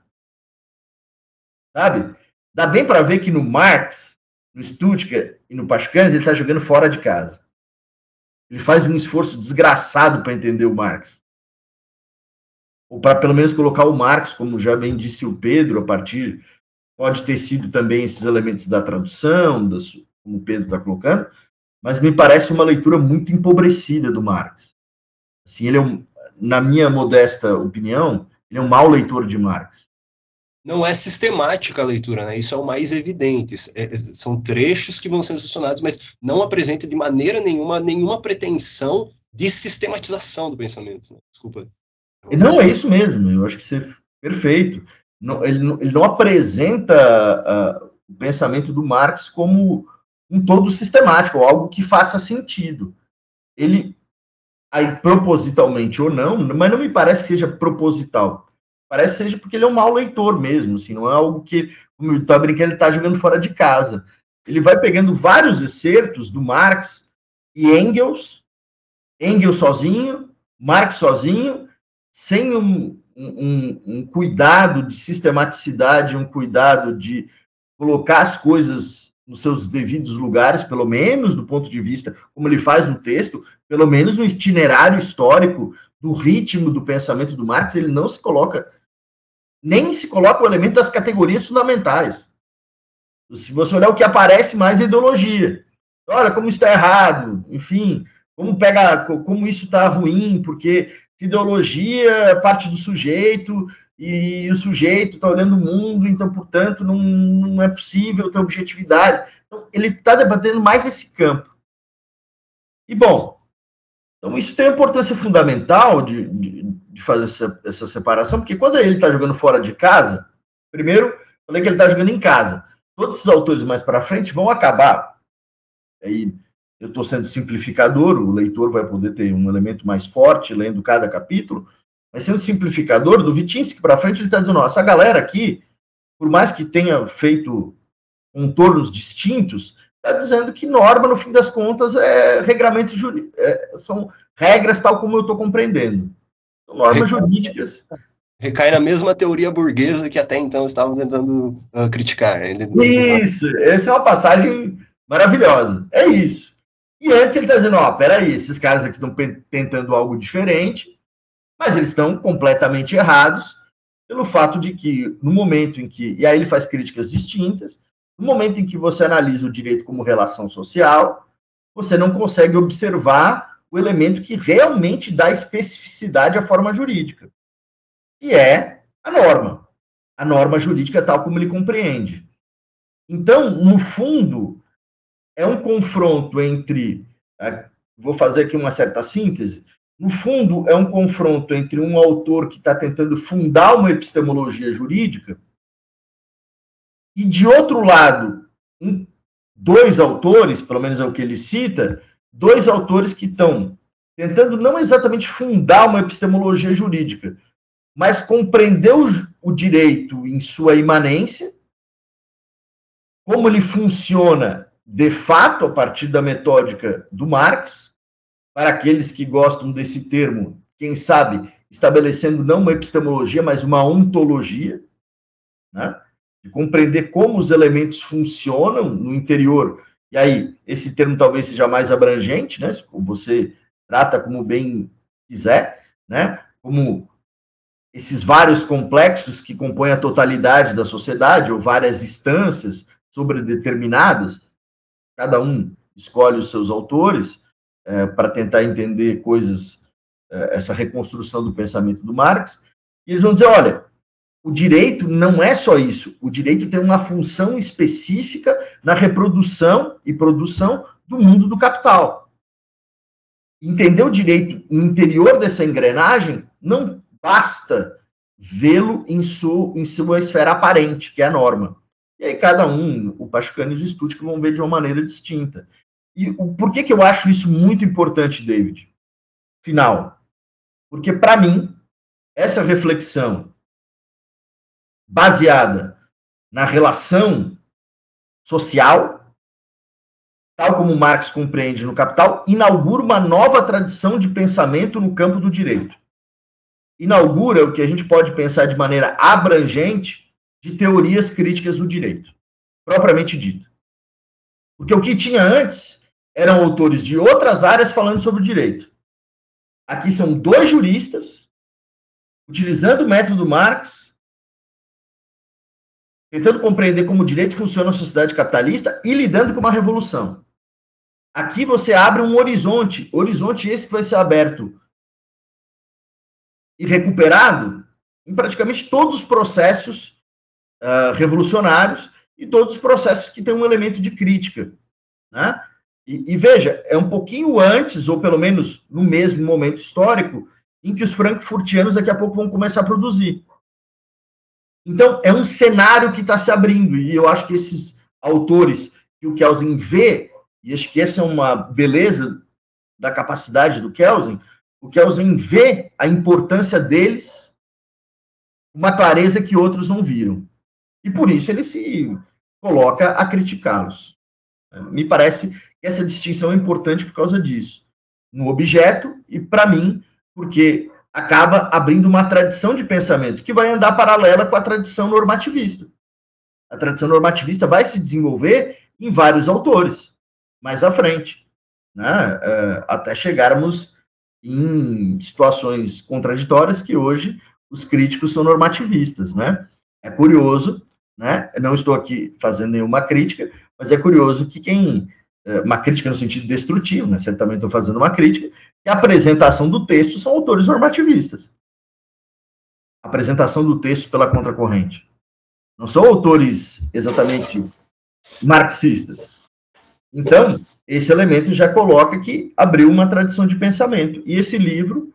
Sabe? Dá bem para ver que no Marx, no Stuttgart e no Pascanes, ele está jogando fora de casa. Ele faz um esforço desgraçado para entender o Marx. Ou para pelo menos colocar o Marx, como já bem disse o Pedro, a partir. Pode ter sido também esses elementos da tradução, das, como o Pedro está colocando, mas me parece uma leitura muito empobrecida do Marx. Assim, ele é um, na minha modesta opinião, ele é um mau leitor de Marx. Não é sistemática a leitura, né? Isso é o mais evidente. É, é, são trechos que vão sendo selecionados, mas não apresenta de maneira nenhuma nenhuma pretensão de sistematização do pensamento. Né? Desculpa. Não é isso mesmo. Eu acho que você é perfeito. Não, ele, não, ele não apresenta uh, o pensamento do Marx como um todo sistemático, algo que faça sentido. Ele, aí propositalmente ou não, mas não me parece que seja proposital. Parece que seja porque ele é um mau leitor mesmo, assim, não é algo que, como ele está brincando, ele está jogando fora de casa. Ele vai pegando vários excertos do Marx e Engels, Engels sozinho, Marx sozinho, sem um, um, um cuidado de sistematicidade, um cuidado de colocar as coisas nos seus devidos lugares, pelo menos do ponto de vista, como ele faz no texto, pelo menos no itinerário histórico do ritmo do pensamento do Marx, ele não se coloca, nem se coloca o elemento das categorias fundamentais. Se você olhar o que aparece mais é ideologia. Olha como está errado, enfim, como pega, como isso está ruim, porque ideologia é parte do sujeito, e o sujeito está olhando o mundo, então, portanto, não, não é possível ter objetividade. Então, ele está debatendo mais esse campo. E, bom, então isso tem importância fundamental de, de, de fazer essa, essa, separação, porque quando ele está jogando fora de casa, primeiro, falei que ele está jogando em casa. Todos esses autores mais para frente vão acabar. Aí eu estou sendo simplificador, o leitor vai poder ter um elemento mais forte lendo cada capítulo, mas sendo simplificador, do Vitinsky para frente, ele está dizendo: ó, essa galera aqui, por mais que tenha feito contornos distintos, está dizendo que norma, no fim das contas, é regramento jurídico, é, são regras tal como eu estou compreendendo. São normas recai, jurídicas. Recai na mesma teoria burguesa que até então estavam tentando uh, criticar. Ele... Isso, essa é uma passagem maravilhosa. É isso. E antes ele está dizendo, ó, peraí, esses caras aqui estão tentando algo diferente, Mas eles estão completamente errados pelo fato de que, no momento em que. E aí ele faz críticas distintas. No momento em que você analisa o direito como relação social, você não consegue observar o elemento que realmente dá especificidade à forma jurídica, que é a norma. A norma jurídica tal como ele compreende. Então, no fundo, é um confronto entre. É, vou fazer aqui uma certa síntese. No fundo, é um confronto entre um autor que está tentando fundar uma epistemologia jurídica e, de outro lado, um, dois autores, pelo menos é o que ele cita, dois autores que estão tentando não exatamente fundar uma epistemologia jurídica, mas compreender o, o direito em sua imanência, como ele funciona de fato a partir da metódica do Marx, para aqueles que gostam desse termo, quem sabe estabelecendo não uma epistemologia, mas uma ontologia, né? de compreender como os elementos funcionam no interior. E aí, esse termo talvez seja mais abrangente, né? Você trata como bem quiser, né? Como esses vários complexos que compõem a totalidade da sociedade, ou várias instâncias sobredeterminadas, cada um escolhe os seus autores é, para tentar entender coisas, é, essa reconstrução do pensamento do Marx, e eles vão dizer, olha, o direito não é só isso. O direito tem uma função específica na reprodução e produção do mundo do capital. Entender o direito no interior dessa engrenagem não basta vê-lo em, sua, em sua esfera aparente, que é a norma. E aí cada um, o Pachucano e os Stutt, vão ver de uma maneira distinta. E o, por que, que eu acho isso muito importante, David? Final. Porque, para mim, essa reflexão baseada na relação social, tal como Marx compreende no Capital, inaugura uma nova tradição de pensamento no campo do direito. Inaugura o que a gente pode pensar de maneira abrangente de teorias críticas do direito, propriamente dito. Porque o que tinha antes eram autores de outras áreas falando sobre direito. Aqui são dois juristas, utilizando o método Marx, tentando compreender como o direito funciona na sociedade capitalista e lidando com uma revolução. Aqui você abre um horizonte, horizonte esse que vai ser aberto e recuperado em praticamente todos os processos uh, revolucionários e todos os processos que têm um elemento de crítica. Né? E, e, veja, é um pouquinho antes, ou pelo menos no mesmo momento histórico, em que os frankfurtianos daqui a pouco vão começar a produzir. Então, é um cenário que está se abrindo, e eu acho que esses autores que o Kelsen vê, e acho que essa é uma beleza da capacidade do Kelsen, o Kelsen vê a importância deles, uma clareza que outros não viram. E por isso ele se coloca a criticá-los. Me parece que essa distinção é importante por causa disso. No objeto, e para mim, porque acaba abrindo uma tradição de pensamento que vai andar paralela com a tradição normativista. A tradição normativista vai se desenvolver em vários autores, mais à frente, né? É, até chegarmos em situações contraditórias que hoje os críticos são normativistas. Né? É curioso, né? não estou aqui fazendo nenhuma crítica, mas é curioso que quem é, uma crítica no sentido destrutivo, né? Certamente estou fazendo uma crítica, que a apresentação do texto são autores normativistas. A apresentação do texto pela contracorrente. Não são autores exatamente marxistas. Então, esse elemento já coloca que abriu uma tradição de pensamento. E esse livro,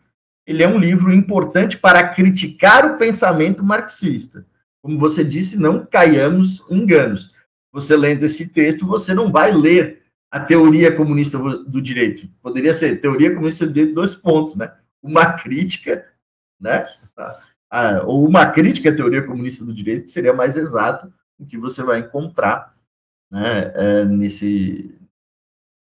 ele é um livro importante para criticar o pensamento marxista. Como você disse, não caiamos em enganos. Você lendo esse texto, você não vai ler a teoria comunista do direito. Poderia ser teoria comunista do direito, dois pontos, né? Uma crítica, né? Ou uma crítica à teoria comunista do direito, que seria mais exato o que você vai encontrar né, é, nesse,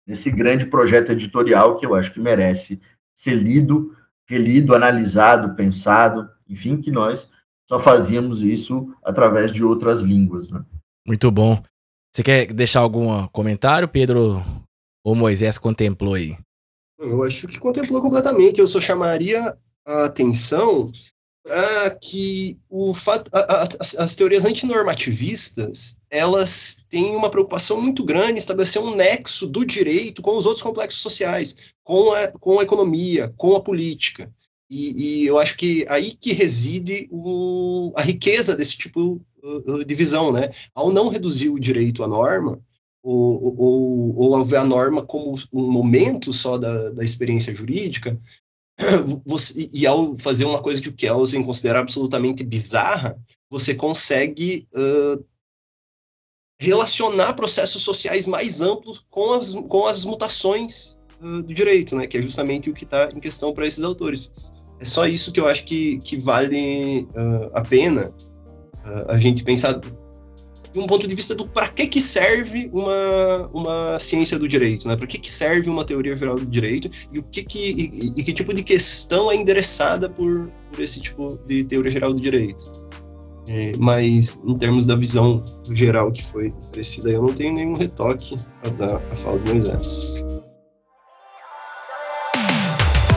nesse grande projeto editorial que eu acho que merece ser lido, relido, analisado, pensado, enfim, que nós só fazíamos isso através de outras línguas. Né? Muito bom. Você quer deixar algum comentário, Pedro? Ou Moisés contemplou aí? Eu acho que contemplou completamente. Eu só chamaria a atenção para que o fato, a, a, as teorias antinormativistas elas têm uma preocupação muito grande em estabelecer um nexo do direito com os outros complexos sociais, com a, com a economia, com a política. E, e eu acho que aí que reside o, a riqueza desse tipo uh, uh, de visão, né? Ao não reduzir o direito à norma, ou, ou, ou a norma como um momento só da, da experiência jurídica, você, e ao fazer uma coisa que o Kelsen considera absolutamente bizarra, você consegue uh, relacionar processos sociais mais amplos com as, com as mutações uh, do direito, né, que é justamente o que está em questão para esses autores. É só isso que eu acho que, que vale uh, a pena a gente pensar de um ponto de vista do para que que serve uma, uma ciência do direito, né? Para que que serve uma teoria geral do direito e o que que e, e que tipo de questão é endereçada por, por esse tipo de teoria geral do direito. É, mas em termos da visão geral que foi oferecida, eu não tenho nenhum retoque a dar a fala do Moisés.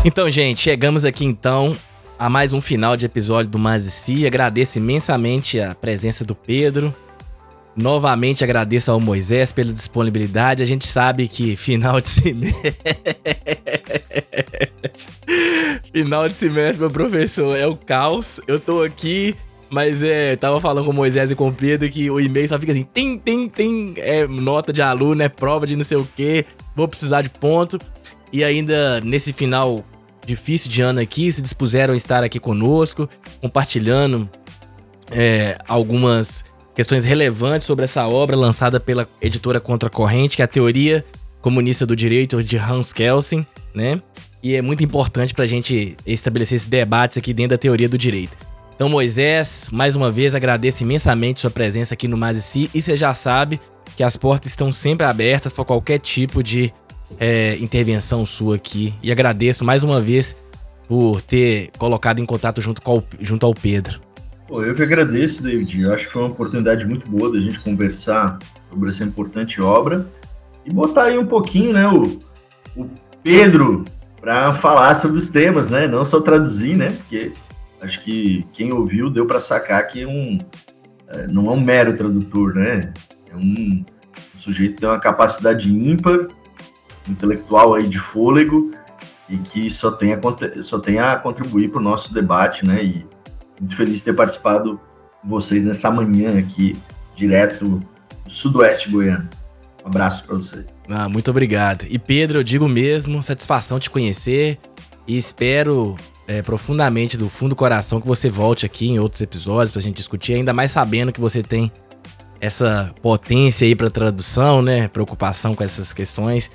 Então, gente, chegamos aqui então a mais um final de episódio do Mazici. Agradeço imensamente a presença do Pedro, Novamente agradeço ao Moisés pela disponibilidade. A gente sabe que final de semestre. final de semestre, meu professor, é o caos. Eu tô aqui, mas é. Tava falando com o Moisés e com o Pedro que o e-mail só fica assim: tem, tem, tem. É nota de aluno, é prova de não sei o quê. Vou precisar de ponto. E ainda nesse final difícil de ano aqui, se dispuseram a estar aqui conosco, compartilhando é, algumas questões relevantes sobre essa obra lançada pela editora Contracorrente, que é a Teoria Comunista do Direito de Hans Kelsen, né? E é muito importante para a gente estabelecer esses debates aqui dentro da teoria do direito. Então, Moisés, mais uma vez agradeço imensamente sua presença aqui no Mazici e você já sabe que as portas estão sempre abertas para qualquer tipo de é, intervenção sua aqui. E agradeço mais uma vez por ter colocado em contato junto, com, junto ao Pedro. Pô, eu que agradeço, David. Eu acho que foi uma oportunidade muito boa da gente conversar sobre essa importante obra e botar aí um pouquinho, né, o, o Pedro para falar sobre os temas, né? Não só traduzir, né? Porque acho que quem ouviu deu para sacar que é um, é, não é um mero tradutor, né? É um, um sujeito que tem uma capacidade ímpar, intelectual aí de fôlego e que só tem a, só tem a contribuir para o nosso debate, né? E muito feliz de ter participado vocês nessa manhã aqui, direto do Sudoeste Goiano. Um abraço para você. Ah, muito obrigado. E Pedro, eu digo mesmo, satisfação te conhecer e espero é, profundamente do fundo do coração que você volte aqui em outros episódios pra gente discutir, ainda mais sabendo que você tem essa potência aí para tradução, né? Preocupação com essas questões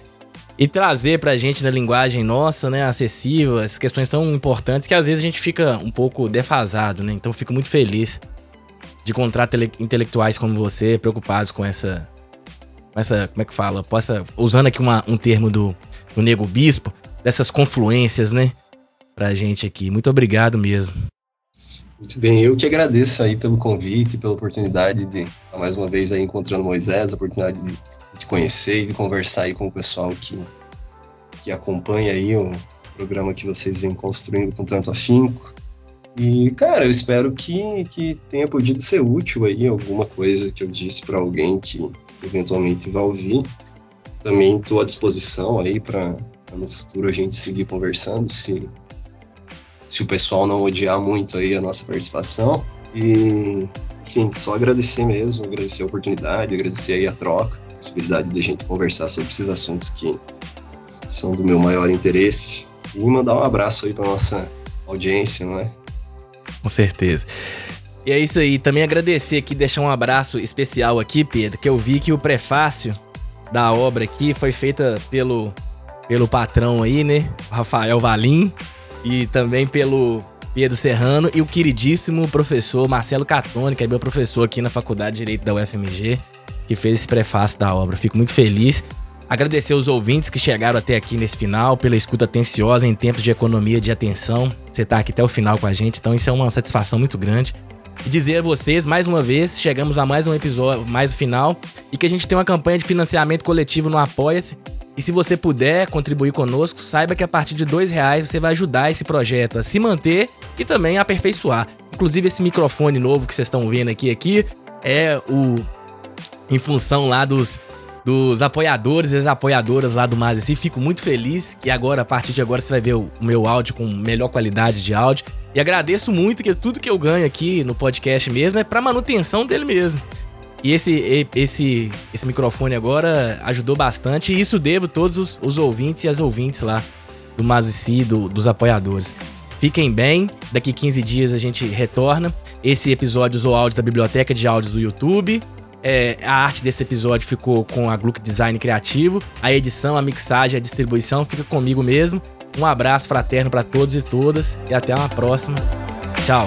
e trazer pra gente na linguagem nossa, né, acessível, essas questões tão importantes que às vezes a gente fica um pouco defasado, né? Então fico muito feliz de encontrar intelectuais como você preocupados com essa com essa, como é que fala? Possa usando aqui uma, um termo do do Nego Bispo, dessas confluências, né, pra gente aqui. Muito obrigado mesmo. Muito bem, eu que agradeço aí pelo convite, pela oportunidade de mais uma vez aí encontrando Moisés, a oportunidade de de conhecer e conversar aí com o pessoal que, que acompanha aí o programa que vocês vêm construindo com tanto afinco. E, cara, eu espero que, que tenha podido ser útil aí alguma coisa que eu disse para alguém que eventualmente vai ouvir. Também estou à disposição aí para no futuro a gente seguir conversando, se, se o pessoal não odiar muito aí a nossa participação. E, enfim, só agradecer mesmo, agradecer a oportunidade, agradecer aí a troca possibilidade de a gente conversar sobre esses assuntos que são do meu maior interesse. E mandar um abraço aí para nossa audiência, não é? Com certeza. E é isso aí. Também agradecer aqui, deixar um abraço especial aqui, Pedro, que eu vi que o prefácio da obra aqui foi feita pelo, pelo patrão aí, né? Rafael Valim. E também pelo Pedro Serrano e o queridíssimo professor Marcelo Catone, que é meu professor aqui na Faculdade de Direito da UFMG que fez esse prefácio da obra. Fico muito feliz. Agradecer os ouvintes que chegaram até aqui nesse final, pela escuta atenciosa em tempos de economia de atenção. Você está aqui até o final com a gente, então isso é uma satisfação muito grande. E dizer a vocês, mais uma vez, chegamos a mais um episódio, mais o final, e que a gente tem uma campanha de financiamento coletivo no Apoia-se. E se você puder contribuir conosco, saiba que a partir de dois reais você vai ajudar esse projeto a se manter e também a aperfeiçoar. Inclusive esse microfone novo que vocês estão vendo aqui, aqui é o em função lá dos dos apoiadores e as apoiadoras lá do Mazesi. Fico muito feliz que agora, a partir de agora, você vai ver o meu áudio com melhor qualidade de áudio. E agradeço muito que tudo que eu ganho aqui no podcast mesmo é para manutenção dele mesmo. E esse, esse, esse microfone agora ajudou bastante. E isso devo todos os, os ouvintes e as ouvintes lá do Mazisi, do, dos apoiadores. Fiquem bem, daqui 15 dias a gente retorna. Esse episódio usou áudio da biblioteca de áudios do YouTube. É, a arte desse episódio ficou com a Gluck Design Criativo. A edição, a mixagem, a distribuição fica comigo mesmo. Um abraço fraterno para todos e todas e até uma próxima. Tchau.